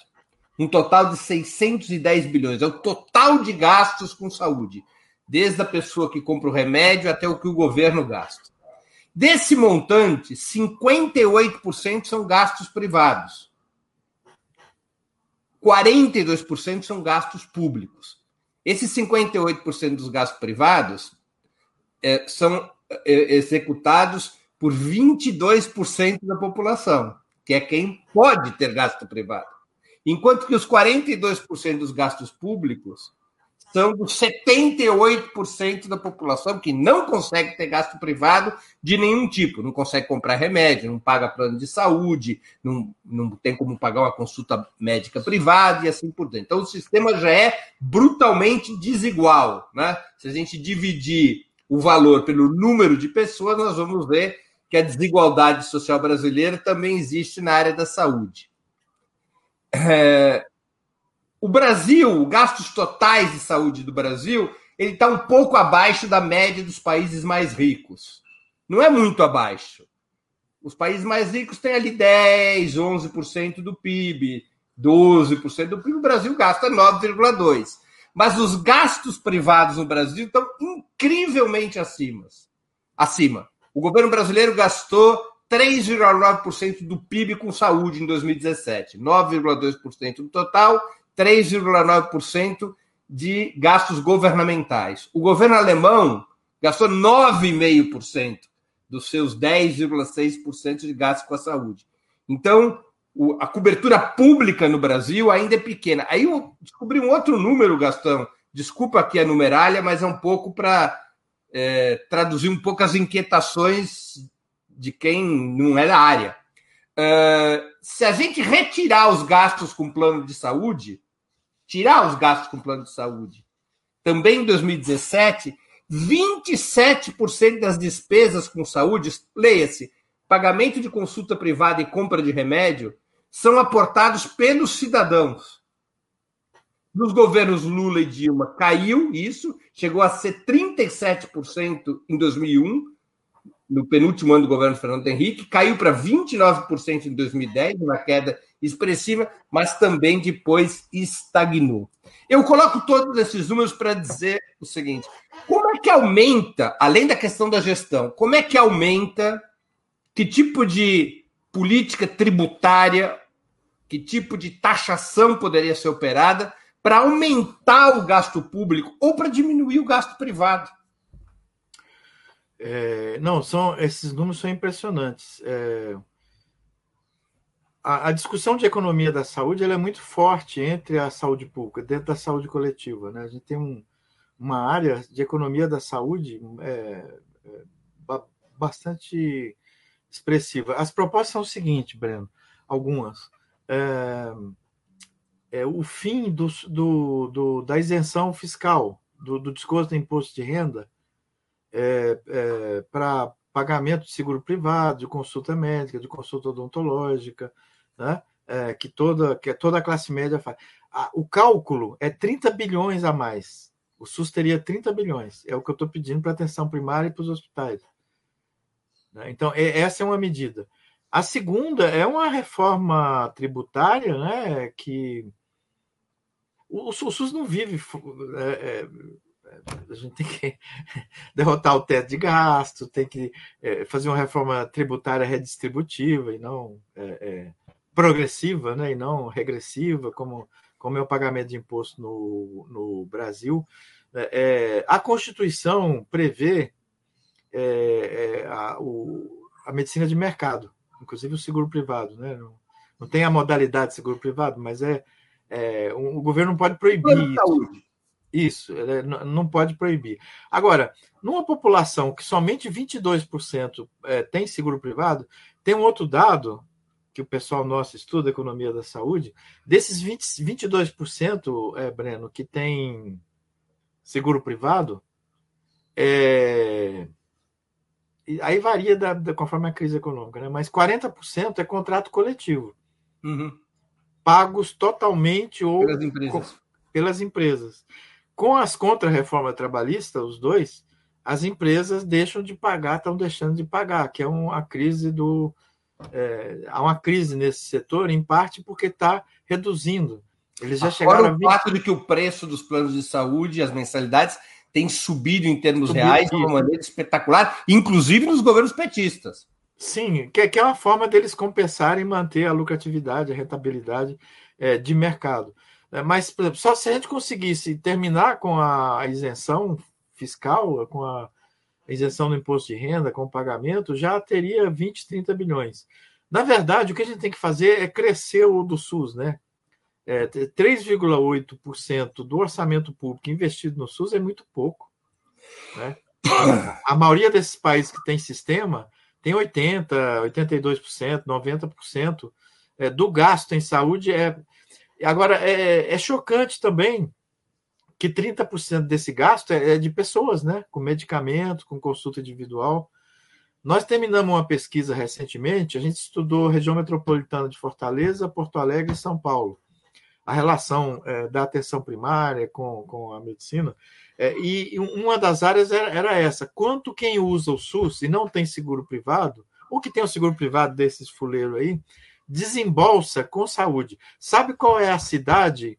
um total de 610 bilhões. É o total de gastos com saúde, desde a pessoa que compra o remédio até o que o governo gasta. Desse montante, 58% são gastos privados. 42% são gastos públicos. Esses 58% dos gastos privados é, são é, executados por 22% da população, que é quem pode ter gasto privado. Enquanto que os 42% dos gastos públicos são dos 78% da população que não consegue ter gasto privado de nenhum tipo, não consegue comprar remédio, não paga plano de saúde, não, não tem como pagar uma consulta médica privada e assim por diante. Então, o sistema já é brutalmente desigual. Né? Se a gente dividir o valor pelo número de pessoas, nós vamos ver que a desigualdade social brasileira também existe na área da saúde. É, o Brasil, gastos totais de saúde do Brasil, ele está um pouco abaixo da média dos países mais ricos. Não é muito abaixo. Os países mais ricos têm ali 10, 11% do PIB, 12% do PIB. O Brasil gasta 9,2%. Mas os gastos privados no Brasil estão incrivelmente acima. acima. O governo brasileiro gastou 3,9% do PIB com saúde em 2017, 9,2% no total 3,9% de gastos governamentais. O governo alemão gastou 9,5% dos seus 10,6% de gastos com a saúde. Então, a cobertura pública no Brasil ainda é pequena. Aí eu descobri um outro número, Gastão. Desculpa aqui a numeralha, mas é um pouco para é, traduzir um pouco as inquietações de quem não é da área. Uh, se a gente retirar os gastos com plano de saúde, tirar os gastos com plano de saúde. Também em 2017, 27% das despesas com saúde, leia-se, pagamento de consulta privada e compra de remédio, são aportados pelos cidadãos. Nos governos Lula e Dilma caiu isso, chegou a ser 37% em 2001, no penúltimo ano do governo Fernando Henrique, caiu para 29% em 2010, uma queda expressiva, mas também depois estagnou. Eu coloco todos esses números para dizer o seguinte: como é que aumenta, além da questão da gestão, como é que aumenta, que tipo de política tributária, que tipo de taxação poderia ser operada para aumentar o gasto público ou para diminuir o gasto privado? É, não, são esses números são impressionantes. É, a, a, discussão de economia da saúde é muito forte entre a saúde pública, dentro da saúde coletiva. Né? A gente tem um, uma área de economia da saúde é, é, bastante expressiva. As propostas são o seguinte, Breno, algumas. É, é o fim do, do, do, da isenção fiscal, do, do desconto do imposto de renda, é, é, para pagamento de seguro privado, de consulta médica, de consulta odontológica, né? É, que, toda, que toda a classe média faz. o cálculo é 30 bilhões a mais. O SUS teria 30 bilhões. É o que eu estou pedindo para atenção primária e para os hospitais. Né? Então, é, essa é uma medida. A segunda é uma reforma tributária né, que o, o SUS não vive é, é, a gente tem que derrotar o teto de gasto, tem que é, fazer uma reforma tributária redistributiva e não é, é, progressiva, né, e não regressiva, como, como é o pagamento de imposto no, no Brasil. É, é, a Constituição prevê é, a, o, a medicina de mercado, inclusive o seguro privado. Né? Não, não tem a modalidade de seguro privado, mas é, um, o governo não pode proibir isso. Isso, não pode proibir. Agora, numa população que somente 22% é, tem seguro privado, tem um outro dado que o pessoal nosso estuda, economia da saúde, desses 20, 22%, é, Breno, que tem seguro privado, é, aí varia da, da, conforme a crise econômica, né? mas 40% é contrato coletivo. Uhum. Pagos totalmente ou pelas empresas. Com, pelas empresas. Com as contra-reforma trabalhista, os dois, as empresas deixam de pagar, estão deixando de pagar, que é uma crise do. É, há uma crise nesse setor, em parte porque está reduzindo. Eles já Agora, chegaram o 20... fato de que o preço dos planos de saúde e as mensalidades tem subido em termos subido reais de uma maneira espetacular, inclusive nos governos petistas. Sim, que, que é uma forma deles compensarem e manter a lucratividade, a rentabilidade é, de mercado. É, mas, por exemplo, só se a gente conseguisse terminar com a isenção fiscal, com a isenção do imposto de renda, com o pagamento, já teria 20, 30 bilhões. Na verdade, o que a gente tem que fazer é crescer o do SUS, né? É, 3,8% do orçamento público investido no SUS é muito pouco. Né? A maioria desses países que tem sistema tem 80%, 82%, 90% é, do gasto em saúde. É... Agora, é, é chocante também que 30% desse gasto é, é de pessoas, né? com medicamento, com consulta individual. Nós terminamos uma pesquisa recentemente, a gente estudou região metropolitana de Fortaleza, Porto Alegre e São Paulo. A relação é, da atenção primária com, com a medicina. É, e uma das áreas era, era, essa: quanto quem usa o SUS e não tem seguro privado, ou que tem o seguro privado desses fuleiros aí, desembolsa com saúde. Sabe qual é a cidade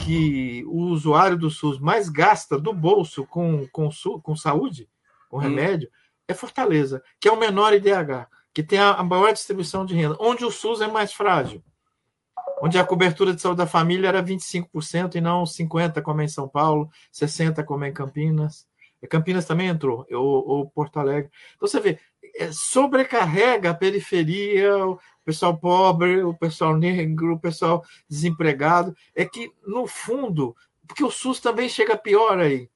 que o usuário do SUS mais gasta do bolso com, com, com saúde, com hum. remédio? Hum é Fortaleza, que é o menor IDH, que tem a maior distribuição de renda, onde o SUS é mais frágil, onde a cobertura de saúde da família era 25% e não 50% como é em São Paulo, 60% como é em Campinas. Campinas também entrou, ou, ou Porto Alegre. Então você vê, é, sobrecarrega a periferia, o pessoal pobre, o pessoal negro, o pessoal desempregado. É que, no fundo, porque o SUS também chega pior aí.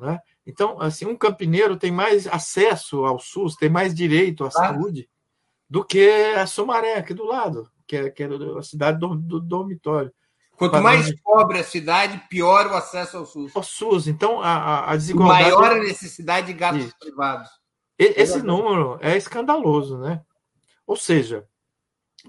Né? Então, assim, um campineiro tem mais acesso ao SUS, tem mais direito à saúde do que a Sumaré, aqui do lado, que é, que é a cidade do, do dormitório. Quanto mais pobre a cidade, pior o acesso ao SUS. Ao SUS. Então, a, a desigualdade. Maior a necessidade de gastos Isso. privados. Esse número é escandaloso, né? Ou seja,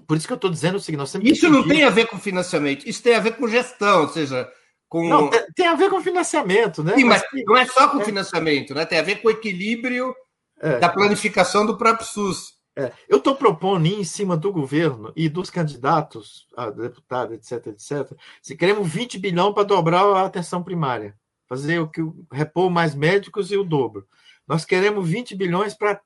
por isso que eu estou dizendo o seguinte: Isso não tem a ver com financiamento, isso tem a ver com gestão, ou seja, com... Não, tem a ver com financiamento, né? Sim, mas, mas não é só com é... financiamento, né? Tem a ver com o equilíbrio é. da planificação do próprio SUS. É. Eu estou propondo ir em cima do governo e dos candidatos a deputado, etc, etc. Se queremos 20 bilhões para dobrar a atenção primária, fazer o que repor mais médicos e o dobro. Nós queremos 20 bilhões para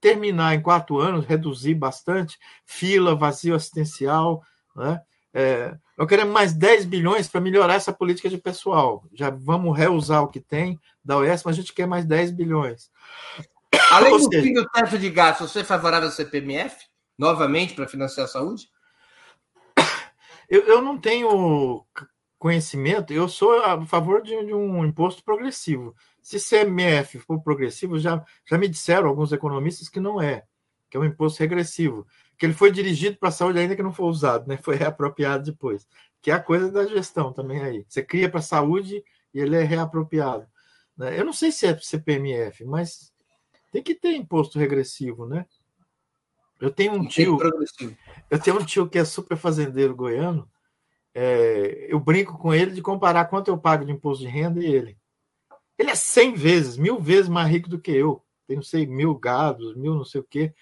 terminar em quatro anos, reduzir bastante fila, vazio assistencial, né? É, nós queremos mais 10 bilhões para melhorar essa política de pessoal. Já vamos reusar o que tem da OES, mas a gente quer mais 10 bilhões. Além do fim do teto de gastos, você é favorável ao CPMF? Novamente, para financiar a saúde? Eu, eu não tenho conhecimento, eu sou a favor de, de, um imposto progressivo. Se CMF for progressivo, já, já me disseram alguns economistas que não é, que é um imposto regressivo que ele foi dirigido para a saúde ainda que não foi usado, né? Foi reapropriado depois. Que é a coisa da gestão também aí. Você cria para a saúde e ele é reapropriado. Né? Eu não sei se é CPMF, mas tem que ter imposto regressivo, né? Eu tenho um tio. Eu tenho um tio que é super fazendeiro goiano. É, eu brinco com ele de comparar quanto eu pago de imposto de renda e ele. Ele é 100 vezes, mil vezes mais rico do que eu. Tem, não sei, mil gados, mil não sei o quê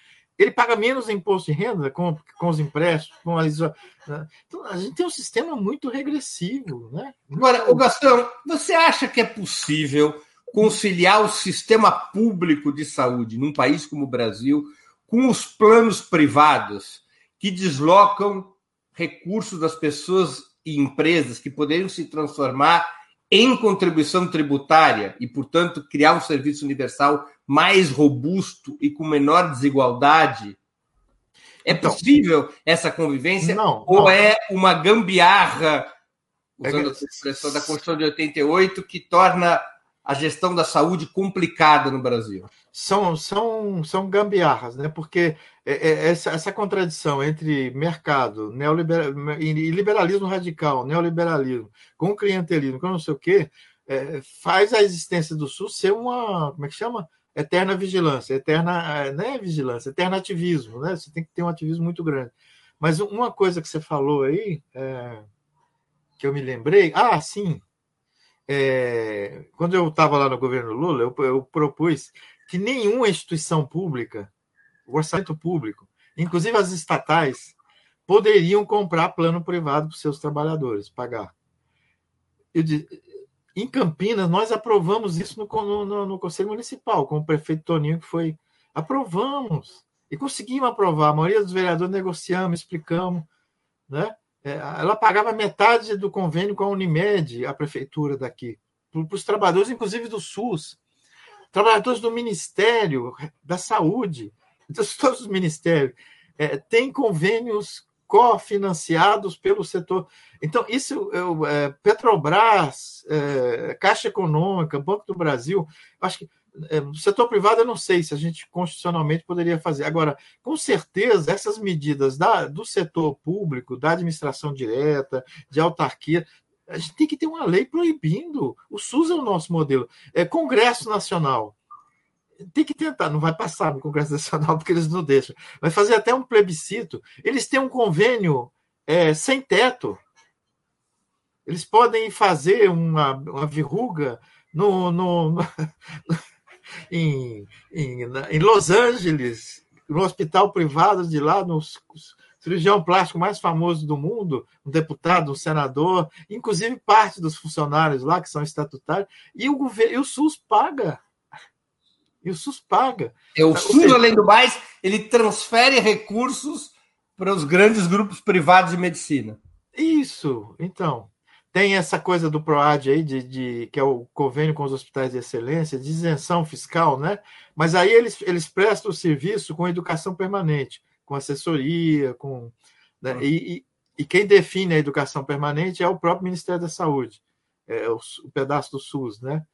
ele paga menos imposto de renda com, com os empréstimos, com a né? Então, a gente tem um sistema muito regressivo. Né? Agora, o Gastão, você acha que é possível conciliar o sistema público de saúde num país como o Brasil com os planos privados que deslocam recursos das pessoas e empresas que poderiam se transformar em contribuição tributária e, portanto, criar um serviço universal mais robusto e com menor desigualdade? É então, possível essa convivência? Não. Ou não. é uma gambiarra, usando é a expressão da Constituição de 88, que torna a gestão da saúde complicada no Brasil? São, são, são gambiarras, né? porque é, é, essa, essa contradição entre mercado neoliberal, e liberalismo radical, neoliberalismo, com clientelismo, com não sei o quê, é, faz a existência do SUS ser uma, como é que chama? Eterna vigilância, eterna, não é vigilância, eterno ativismo, né? Você tem que ter um ativismo muito grande. Mas uma coisa que você falou aí, é, que eu me lembrei, ah, sim, é, quando eu estava lá no governo Lula, eu, eu propus que nenhuma instituição pública, o orçamento público, inclusive as estatais, poderiam comprar plano privado para os seus trabalhadores, pagar. Eu, em Campinas, nós aprovamos isso no, no, no, Conselho Municipal, com o prefeito Toninho, que foi. Aprovamos. E conseguimos aprovar. A maioria dos vereadores negociamos, explicamos. Né? É, ela pagava metade do convênio com a Unimed, a prefeitura daqui, para os trabalhadores, inclusive do SUS trabalhadores do Ministério da Saúde, todos os ministérios, é, têm convênios cofinanciados pelo setor. Então, isso, eu, é, Petrobras, é, Caixa Econômica, Banco do Brasil, acho que é, setor privado eu não sei se a gente constitucionalmente poderia fazer. Agora, com certeza, essas medidas da, do setor público, da administração direta, de autarquia, a gente tem que ter uma lei proibindo. O SUS é o nosso modelo. É Congresso Nacional tem que tentar, não vai passar no Congresso Nacional porque eles não deixam, vai fazer até um plebiscito. Eles têm um convênio é, sem teto. Eles podem fazer uma, uma verruga no, no, no em, em, em, Los Angeles, no hospital privado de lá, no cirurgião plástico mais famoso do mundo, um deputado, um senador, inclusive parte dos funcionários lá que são estatutários, e o governo, e o SUS paga e o SUS paga. É, o SUS, seja, além do mais, ele transfere recursos para os grandes grupos privados de medicina. Isso, então. Tem essa coisa do PROAD aí, de, de, que é o convênio com os hospitais de excelência, de isenção fiscal, né? Mas aí eles, eles prestam o serviço com educação permanente, com assessoria, com. Né? Uhum. E, e, quem define a educação permanente é o próprio Ministério da Saúde, é o, o pedaço do SUS, né?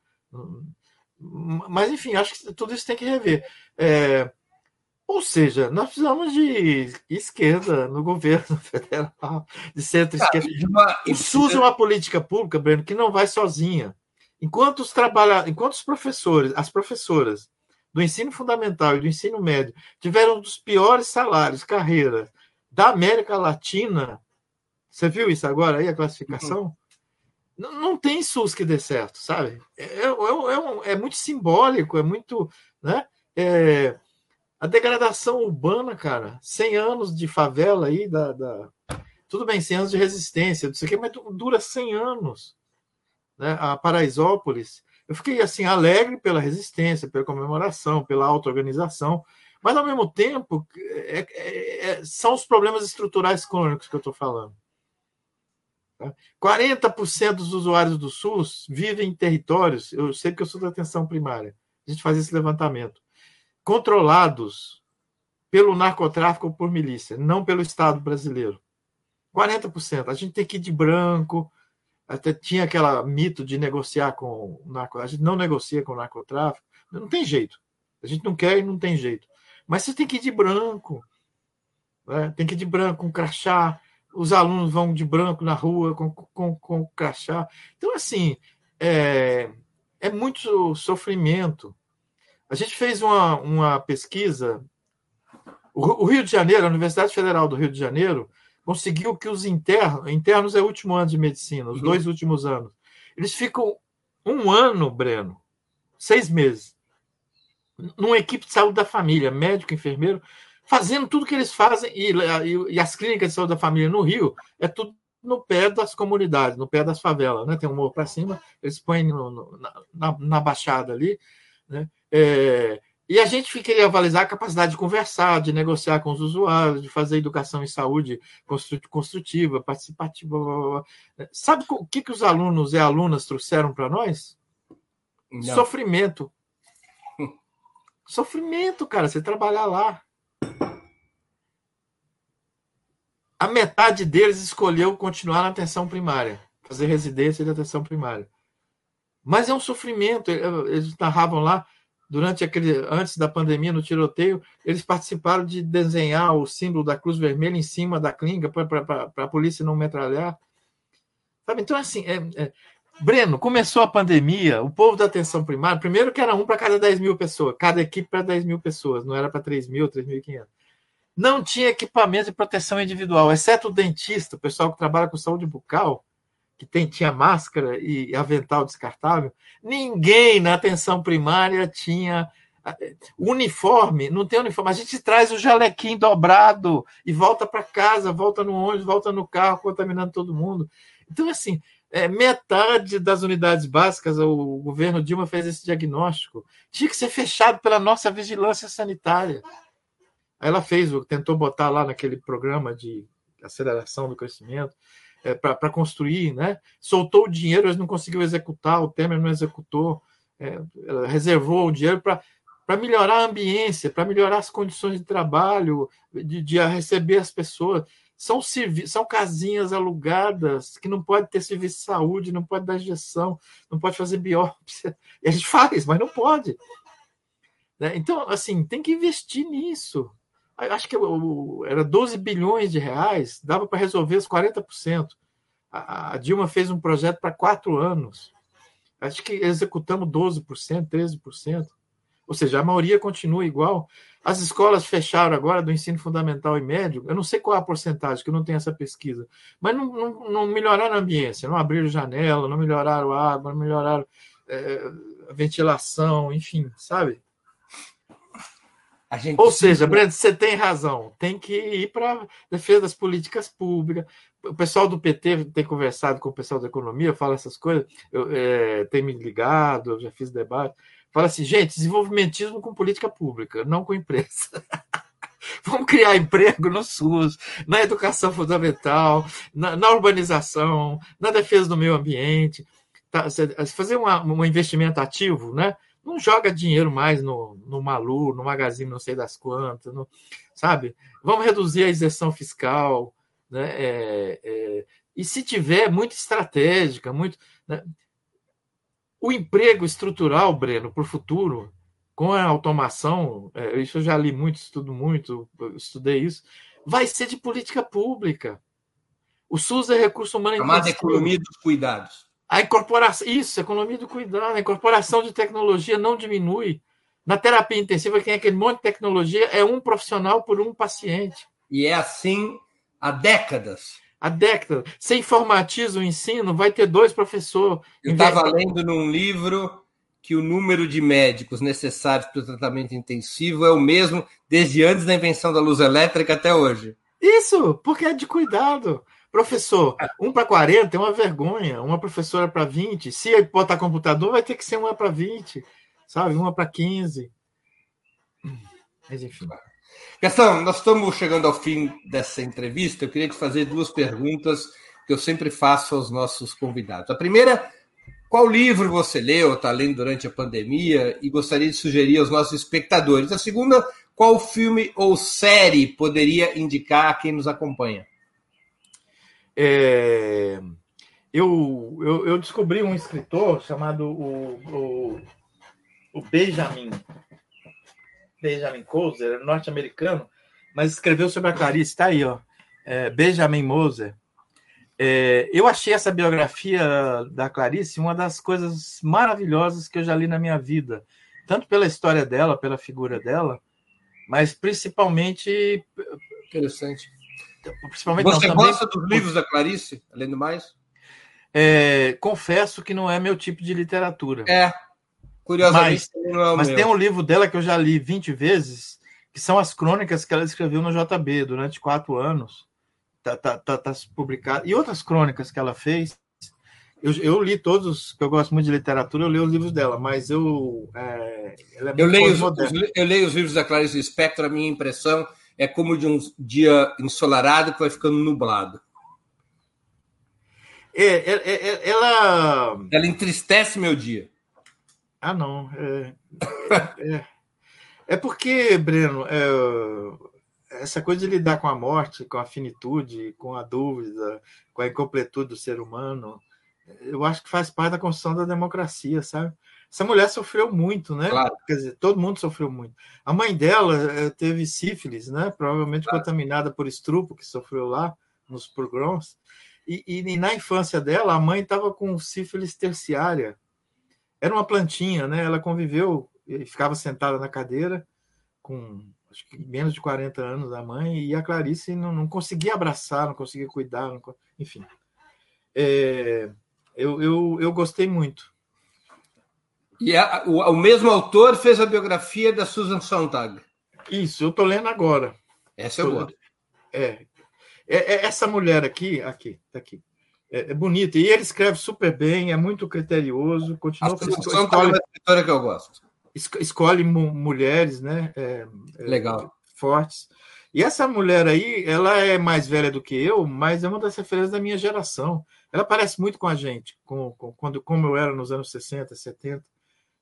Mas, enfim, acho que tudo isso tem que rever. É, ou seja, nós precisamos de esquerda no governo federal, de centro-esquerda. Ah, o SUS é uma política pública, Breno, que não vai sozinha. Enquanto os, trabalha... Enquanto os professores, as professoras do ensino fundamental e do ensino médio tiveram um dos piores salários, carreiras da América Latina, você viu isso agora aí, a classificação? Uhum. Não, não tem SUS que dê certo, sabe? É, é, é, é muito simbólico, é muito. Né? É, a degradação urbana, cara, 100 anos de favela aí, da, da... tudo bem, 100 anos de resistência, não sei o que, mas dura 100 anos. Né? A Paraisópolis, eu fiquei assim alegre pela resistência, pela comemoração, pela auto-organização, mas ao mesmo tempo é, é, é, são os problemas estruturais crônicos que eu estou falando. 40% dos usuários do SUS vivem em territórios, eu sei que eu sou da atenção primária, a gente faz esse levantamento, controlados pelo narcotráfico ou por milícia, não pelo Estado brasileiro. 40%. A gente tem que ir de branco, até tinha aquela mito de negociar com o narcotráfico, a gente não negocia com o narcotráfico, não tem jeito. A gente não quer e não tem jeito. Mas você tem que ir de branco, né? tem que ir de branco, com crachá, os alunos vão de branco na rua com, com, com crachá. Então, assim, é, é muito sofrimento. A gente fez uma, uma pesquisa. O, Rio de Janeiro, a Universidade Federal do Rio de Janeiro, conseguiu que os internos, internos é o último ano de medicina, os uhum. dois últimos anos, eles ficam um ano, Breno, seis meses, numa equipe de saúde da família, médico, enfermeiro, fazendo tudo que eles fazem, e, e, e, as clínicas de saúde da família no Rio, é tudo no pé das comunidades, no pé das favelas, né? Tem um morro para cima, eles põem no, no, na, na, baixada ali, né? É, e a gente queria avalizar a capacidade de conversar, de negociar com os usuários, de fazer educação em saúde construtiva, participativa. Blá, blá, blá. Sabe o que, que os alunos e alunas trouxeram para nós? Não. Sofrimento. Sofrimento, cara, você trabalhar lá. a metade deles escolheu continuar na atenção primária, fazer residência de atenção primária. Mas é um sofrimento. Eles narravam lá, durante aquele, antes da pandemia, no tiroteio, eles participaram de desenhar o símbolo da Cruz Vermelha em cima da clínica para a polícia não metralhar. Sabe? Então, assim, é, é... Breno, começou a pandemia, o povo da atenção primária, primeiro que era um para cada 10 mil pessoas, cada equipe para 10 mil pessoas, não era para 3 mil, 3.500 não tinha equipamento de proteção individual, exceto o dentista, o pessoal que trabalha com saúde bucal, que tem, tinha máscara e avental descartável. Ninguém na atenção primária tinha uniforme, não tem uniforme. A gente traz o jalequim dobrado e volta para casa, volta no ônibus, volta no carro, contaminando todo mundo. Então, assim, é, metade das unidades básicas, o governo Dilma fez esse diagnóstico, tinha que ser fechado pela nossa vigilância sanitária. Aí ela fez, tentou botar lá naquele programa de aceleração do crescimento é, para construir, né? Soltou o dinheiro, eles não conseguiu executar, o Temer não executou, é, reservou o dinheiro para para melhorar a ambiência, para melhorar as condições de trabalho, de, de, receber as pessoas. são, são casinhas alugadas que não pode ter serviço de saúde, não pode dar injeção, não pode fazer biópsia. E a gente faz, mas não pode. Né? Então, assim, tem que investir nisso. Acho que era 12 bilhões de reais, dava para resolver os 40%. A Dilma fez um projeto para quatro anos. Acho que executamos 12%, 13%. Ou seja, a maioria continua igual. As escolas fecharam agora do ensino fundamental e médio. Eu não sei qual é a porcentagem, que eu não tenho essa pesquisa. Mas não, não, não melhoraram a ambiência, não abriram janela, não melhoraram a água, não melhoraram é, a ventilação, enfim, sabe? Ou seja, Breno, você tem razão. Tem que ir para defesa das políticas públicas. O pessoal do PT tem conversado com o pessoal da economia, fala essas coisas. Eu, é, tem me ligado, eu já fiz debate. Fala assim, gente, desenvolvimentismo com política pública, não com empresa. Vamos criar emprego no SUS, na educação fundamental, na, na urbanização, na defesa do meio ambiente. Tá, fazer uma, um investimento ativo, né? Não joga dinheiro mais no, no Malu, no Magazine não sei das quantas, no, sabe? Vamos reduzir a isenção fiscal, né? É, é, e se tiver muito estratégica, muito. Né? O emprego estrutural, Breno, para o futuro, com a automação, é, isso eu já li muito, estudo muito, estudei isso, vai ser de política pública. O SUS é recurso humano. Chamada economia dos cuidados. A incorporação, isso, economia do cuidado, a incorporação de tecnologia não diminui. Na terapia intensiva, quem é aquele monte de tecnologia é um profissional por um paciente. E é assim há décadas há décadas. Se informatiza o ensino, vai ter dois professores. Eu estava lendo num livro que o número de médicos necessários para o tratamento intensivo é o mesmo desde antes da invenção da luz elétrica até hoje. Isso, porque é de cuidado. Professor, um para 40 é uma vergonha, uma professora para 20. Se botar computador, vai ter que ser uma para 20, sabe? Uma para 15. Mas enfim. Gastão, nós estamos chegando ao fim dessa entrevista. Eu queria te fazer duas perguntas que eu sempre faço aos nossos convidados. A primeira, qual livro você leu, está lendo durante a pandemia e gostaria de sugerir aos nossos espectadores? A segunda, qual filme ou série poderia indicar a quem nos acompanha? É, eu, eu, eu, descobri um escritor chamado o, o, o Benjamin Benjamin Moser, norte-americano, mas escreveu sobre a Clarice, está aí, ó, é, Benjamin Moser. É, eu achei essa biografia da Clarice uma das coisas maravilhosas que eu já li na minha vida, tanto pela história dela, pela figura dela, mas principalmente. Interessante. Principalmente, Você não, gosta também, dos livros da Clarice, além do mais? É, confesso que não é meu tipo de literatura. É, Curiosamente, mas, é mas tem um livro dela que eu já li 20 vezes, que são as crônicas que ela escreveu no JB durante quatro anos. Tá, tá, tá, tá publicado. E outras crônicas que ela fez. Eu, eu, li todos, que eu gosto muito de literatura, eu li os livros dela, mas eu. É, é eu, leio os, os, eu leio os livros da Clarice Spector, a minha impressão é como de um dia ensolarado que vai ficando nublado. É, é, é ela. Ela entristece meu dia. Ah, não. É, é, é porque, Breno, é, essa coisa de lidar com a morte, com a finitude, com a dúvida, com a incompletude do ser humano, eu acho que faz parte da construção da democracia, sabe? Essa mulher sofreu muito, né? Claro. Quer dizer, todo mundo sofreu muito. A mãe dela é, teve sífilis, né? Provavelmente claro. contaminada por estrupo que sofreu lá nos pogroms. E, e, na infância dela, a mãe estava com sífilis terciária, era uma plantinha, né? Ela conviveu e ficava sentada na cadeira com acho que menos de 40 anos da mãe e a Clarice não, não conseguia abraçar, não conseguia cuidar, não, enfim. É, eu, eu, eu gostei muito. E a, o, o, mesmo autor fez a biografia da Susan Sontag. Isso, eu estou lendo agora. Essa eu gosto. É, é, é, essa mulher aqui, aqui, tá aqui é, é bonito. E ele escreve super bem, é muito criterioso. Continua a escolhe, é escritora que eu gosto. Escolhe mulheres, né? É, é, Legal. Fortes. E essa mulher aí, ela é mais velha do que eu, mas é uma das referências da minha geração. Ela parece muito com a gente, com, com, quando, como eu era nos anos 60, 70.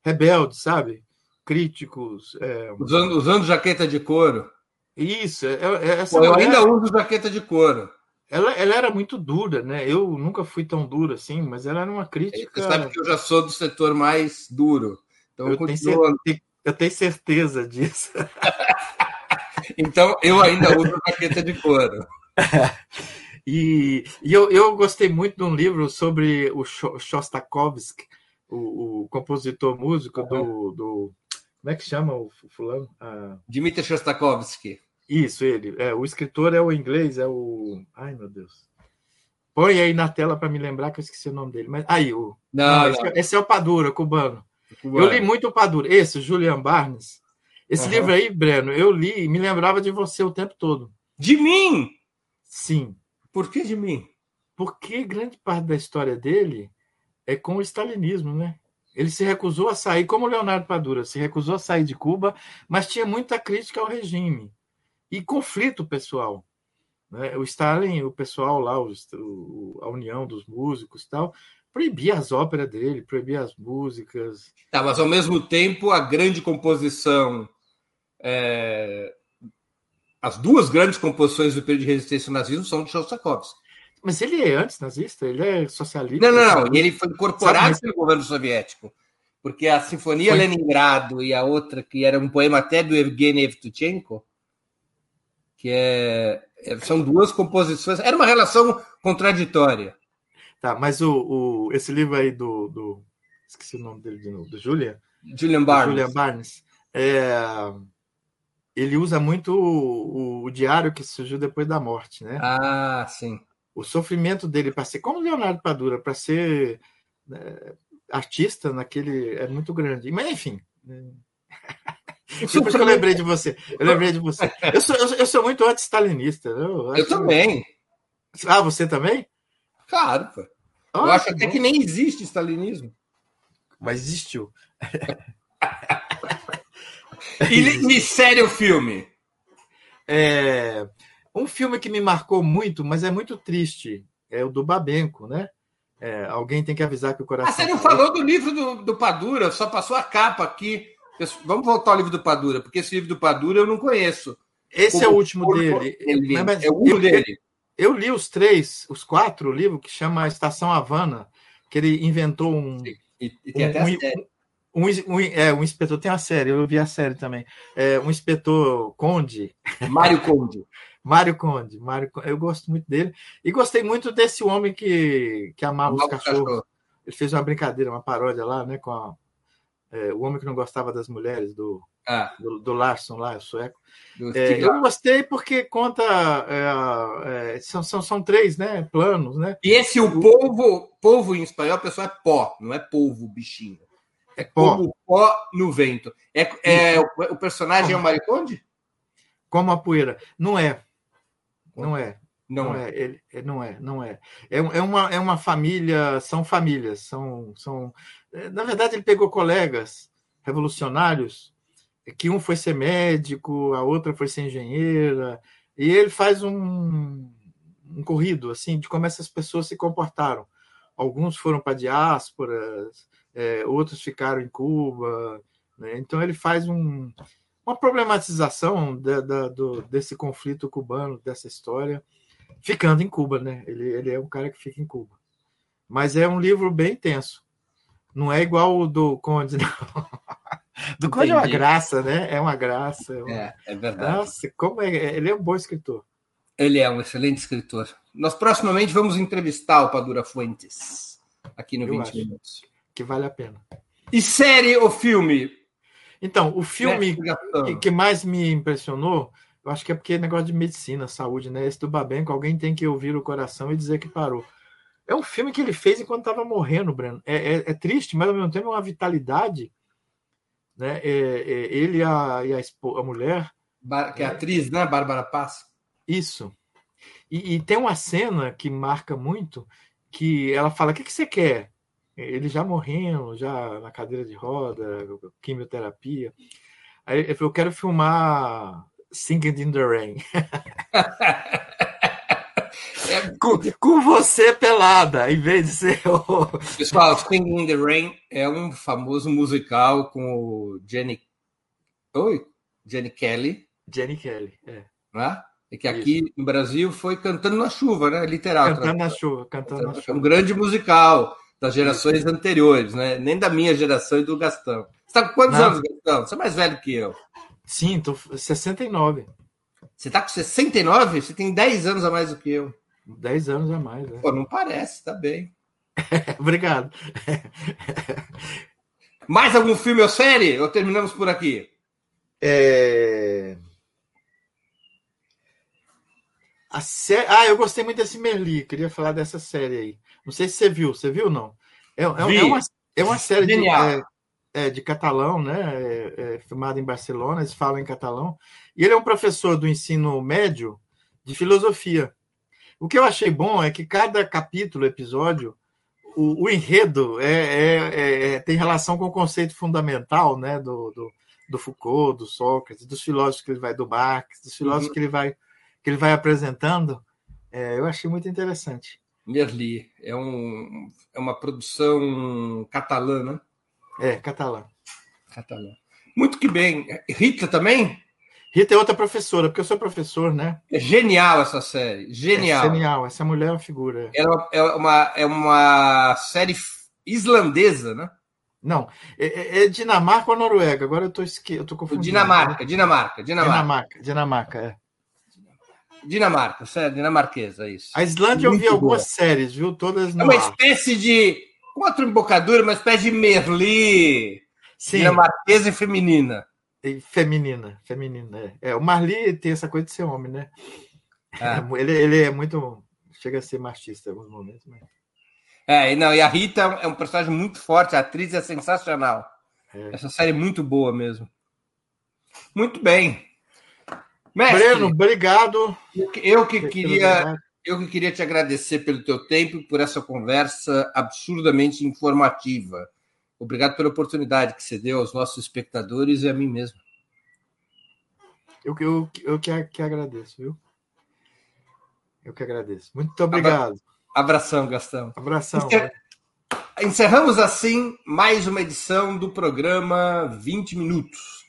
Rebelde, sabe? Críticos. É... Usando, usando jaqueta de couro. Isso, é, é, essa Pô, eu ainda uso jaqueta de couro. ela, ela era muito dura, né? Eu nunca fui tão duro assim, mas ela era uma crítica. Você sabe que eu já sou do setor mais duro. Então eu, eu, tenho continuo. eu tenho certeza disso. Então eu ainda uso jaqueta de couro. E, e eu, eu gostei muito de um livro sobre o Sho- Shostakovich, o, o compositor músico do, do. Como é que chama o fulano? Ah, Dmitry Shostakovsky. isso, ele. É, o escritor é o inglês, é o. Ai, meu Deus. Põe aí na tela para me lembrar que eu esqueci o nome dele. Mas aí, o. Não, não, esse, não. esse é o Padura, cubano. Eu li muito o Padura. Esse, o Julian Barnes. Esse Aham. livro aí, Breno, eu li e me lembrava de você o tempo todo. De mim! Sim. Por que de mim? Porque grande parte da história dele é com o stalinismo, né? Ele se recusou a sair, como Leonardo Padura, se recusou a sair de Cuba, mas tinha muita crítica ao regime e conflito pessoal. né? O Stalin, o pessoal lá, o- a união dos músicos tal, proibia as óperas dele, proibia as músicas. Tá, mas ao mesmo tempo a grande composição. é, As duas grandes composições do período de resistência ao nazismo são de Shostakovsky. Mas ele é antinazista, ele é socialista. Não, não, não. E ele foi incorporado Sabe, pelo governo soviético. Porque a Sinfonia Foi. Leningrado e a outra, que era um poema até do Evgeny Evtuchenko, que é, é- são duas composições. Era uma relação contraditória. Tá, mas o, o, esse livro aí do, do. Esqueci o nome dele de novo, do Julian. Julian Barnes. Julian Barnes. É, ele usa muito o, o diário que surgiu depois da morte, né? Ah, sim. O sofrimento dele para ser, como Leonardo Padura, para ser né, artista naquele é muito grande. Mas enfim. né? Depois que eu lembrei de você. Eu lembrei de você. Eu sou, eu, eu sou muito anti-stalinista. Eu, Eu acho- também. Ah, você também? Claro, pô. Eu acho até bom. que nem existe stalinismo. Mas existiu. E, e sério o filme? É, um filme que me marcou muito, mas é muito triste, é o do Babenco, né? É, alguém tem que avisar que o coração. Ah, você não parou. falou do livro do, do Padura, só passou a capa aqui. Vamos voltar ao livro do Padura, porque esse livro do Padura eu não conheço. Esse é o último dele. Ele- é o último eu, dele. eu li os três, os quatro livros que chama Estação Havana, que ele inventou um. E, e tem até um, a série. Um, um, é, um inspetor, tem a série, eu vi a série também. É, um inspetor Conde, Mário Conde. Mário Conde, Mário Conde, eu gosto muito dele. E gostei muito desse homem que, que amava os cachorros. Cachorro. Ele fez uma brincadeira, uma paródia lá, né? Com a- é, o homem que não gostava das mulheres, do, Ah, do, do Larson lá, o sueco. É, eu gostei porque conta. é, é, são, são, são três né, planos, né? E esse o polvo, polvo em espanhol, pessoal, é pó, não é polvo, bichinho. É Como pó no vento. É, é, o, personagem é o Mário Conde? como a poeira. Não é. Não é. Não, Não é. é, ele, é, não é, não é. É, é uma, é uma família, são famílias, são, são. é, Na verdade, ele pegou colegas revolucionários, que um foi ser médico, a outra foi ser engenheira, e ele faz um, um corrido assim de como essas pessoas se comportaram. Alguns foram para diásporas, é, outros ficaram em Cuba. né? Então ele faz um, uma problematização da- da- do, desse conflito cubano, dessa história ficando em Cuba, né? Ele, ele é um cara que fica em Cuba. Mas é um livro bem tenso. Não é igual o do Conde, não. Do Conde é uma graça, né? É uma graça. é uma- É, é verdade. Nossa, como é. Ele é um bom escritor. Ele é um excelente escritor. Nós proximamente vamos entrevistar o Padura Fuentes aqui no Eu 20 acho. Minutos. Que vale a pena. E série ou filme? Então, o filme que, que mais me impressionou, eu acho que é porque é negócio de medicina, saúde, né? Esse do Babenco, alguém tem que ouvir o coração e dizer que parou. É um filme que ele fez enquanto estava morrendo, Breno. É, é- é triste, mas ao mesmo tempo é uma vitalidade. Né? É- é ele e a, e a, a mulher, Bar- Que é a atriz, né? Bárbara Paz. isso. E, e tem uma cena que marca muito, que ela fala, o que, que você quer? Ele já morrendo, já na cadeira de roda, quimioterapia. Aí ele falou, eu quero filmar Singing in the Rain. É, com, com você pelada, em vez de ser o... pessoal, Singing in the Rain é um famoso musical com o Jenny. Oi? Jenny Kelly Jenny Kelly, é. Né? É que aqui Isso. no Brasil foi Cantando na Chuva, né? Literal. Cantando na chuva, cantando na chuva. Um grande musical das gerações anteriores, né? Nem da minha geração e do Gastão. Você tá com quantos Não. anos, Gastão? Você é mais velho que eu. Sim, tô 69. Você tá com 69? Você tem 10 anos a mais do que eu. 10 anos a mais, né? Pô, não parece, tá bem. Obrigado. mais algum filme ou série? Ou terminamos por aqui? É... A sé... Ah, eu gostei muito desse Merli. Queria falar dessa série aí. Não sei se você viu. Você viu não? É, é, é uma, é uma série de, é, é, de catalão, né? É, é, filmada em Barcelona. Eles falam em catalão. E ele é um professor do ensino médio de filosofia. O que eu achei bom é que cada capítulo, episódio, o, o enredo é, tem relação com o conceito fundamental, né? Do, do, do Foucault, do Sócrates, dos filósofos que ele vai do Marx, dos filósofos uhum. que ele vai que ele vai apresentando, eu achei muito interessante. Merli é, um, é uma produção catalã, né? É, catalã. Catalã. Muito que bem. Rita também? Rita é outra professora, porque eu sou professor, né? É genial essa série. Genial. É genial. Essa mulher é uma figura. É uma, é uma, é uma série islandesa, né? Não, é, é, é Dinamarca ou Noruega? Agora eu tô, esque... eu tô confundindo. Dinamarca, Dinamarca, Dinamarca. Dinamarca, Dinamarca, é. Dinamarca, sério, dinamarquesa, isso. A Islândia Muito eu vi boa. algumas séries, viu? Todas É uma espécie de. Contra embocadura, uma espécie de Merli Sim. dinamarquesa e feminina. Feminina, feminina. É. é. o Marli tem essa coisa de ser homem, né? É. Ele, ele é muito. Chega a ser machista em alguns momentos, mas. É, não, e a Rita é um personagem muito forte, a atriz é sensacional. É. Essa série é muito boa mesmo. Muito bem. Mestre, Breno, obrigado. Eu que queria, eu que queria te agradecer pelo teu tempo e por essa conversa absurdamente informativa. Obrigado pela oportunidade que você deu aos nossos espectadores e a mim mesmo. Eu, eu, eu que, que agradeço, viu? Eu que agradeço. Muito obrigado. Abração, Gastão. Abração. Encer... Encerramos assim mais uma edição do programa 20 Minutos.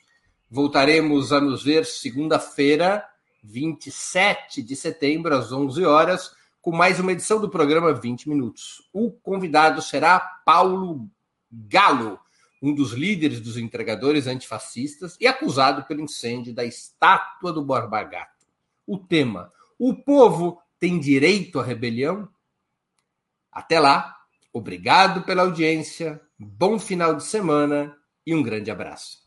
Voltaremos a nos ver segunda-feira, 27 de setembro, às 11 horas, com mais uma edição do programa 20 Minutos. O convidado será Paulo Galo, um dos líderes dos entregadores antifascistas e acusado pelo incêndio da estátua do Borba Gato. O tema: O povo tem direito à rebelião? Até lá, obrigado pela audiência, bom final de semana e um grande abraço.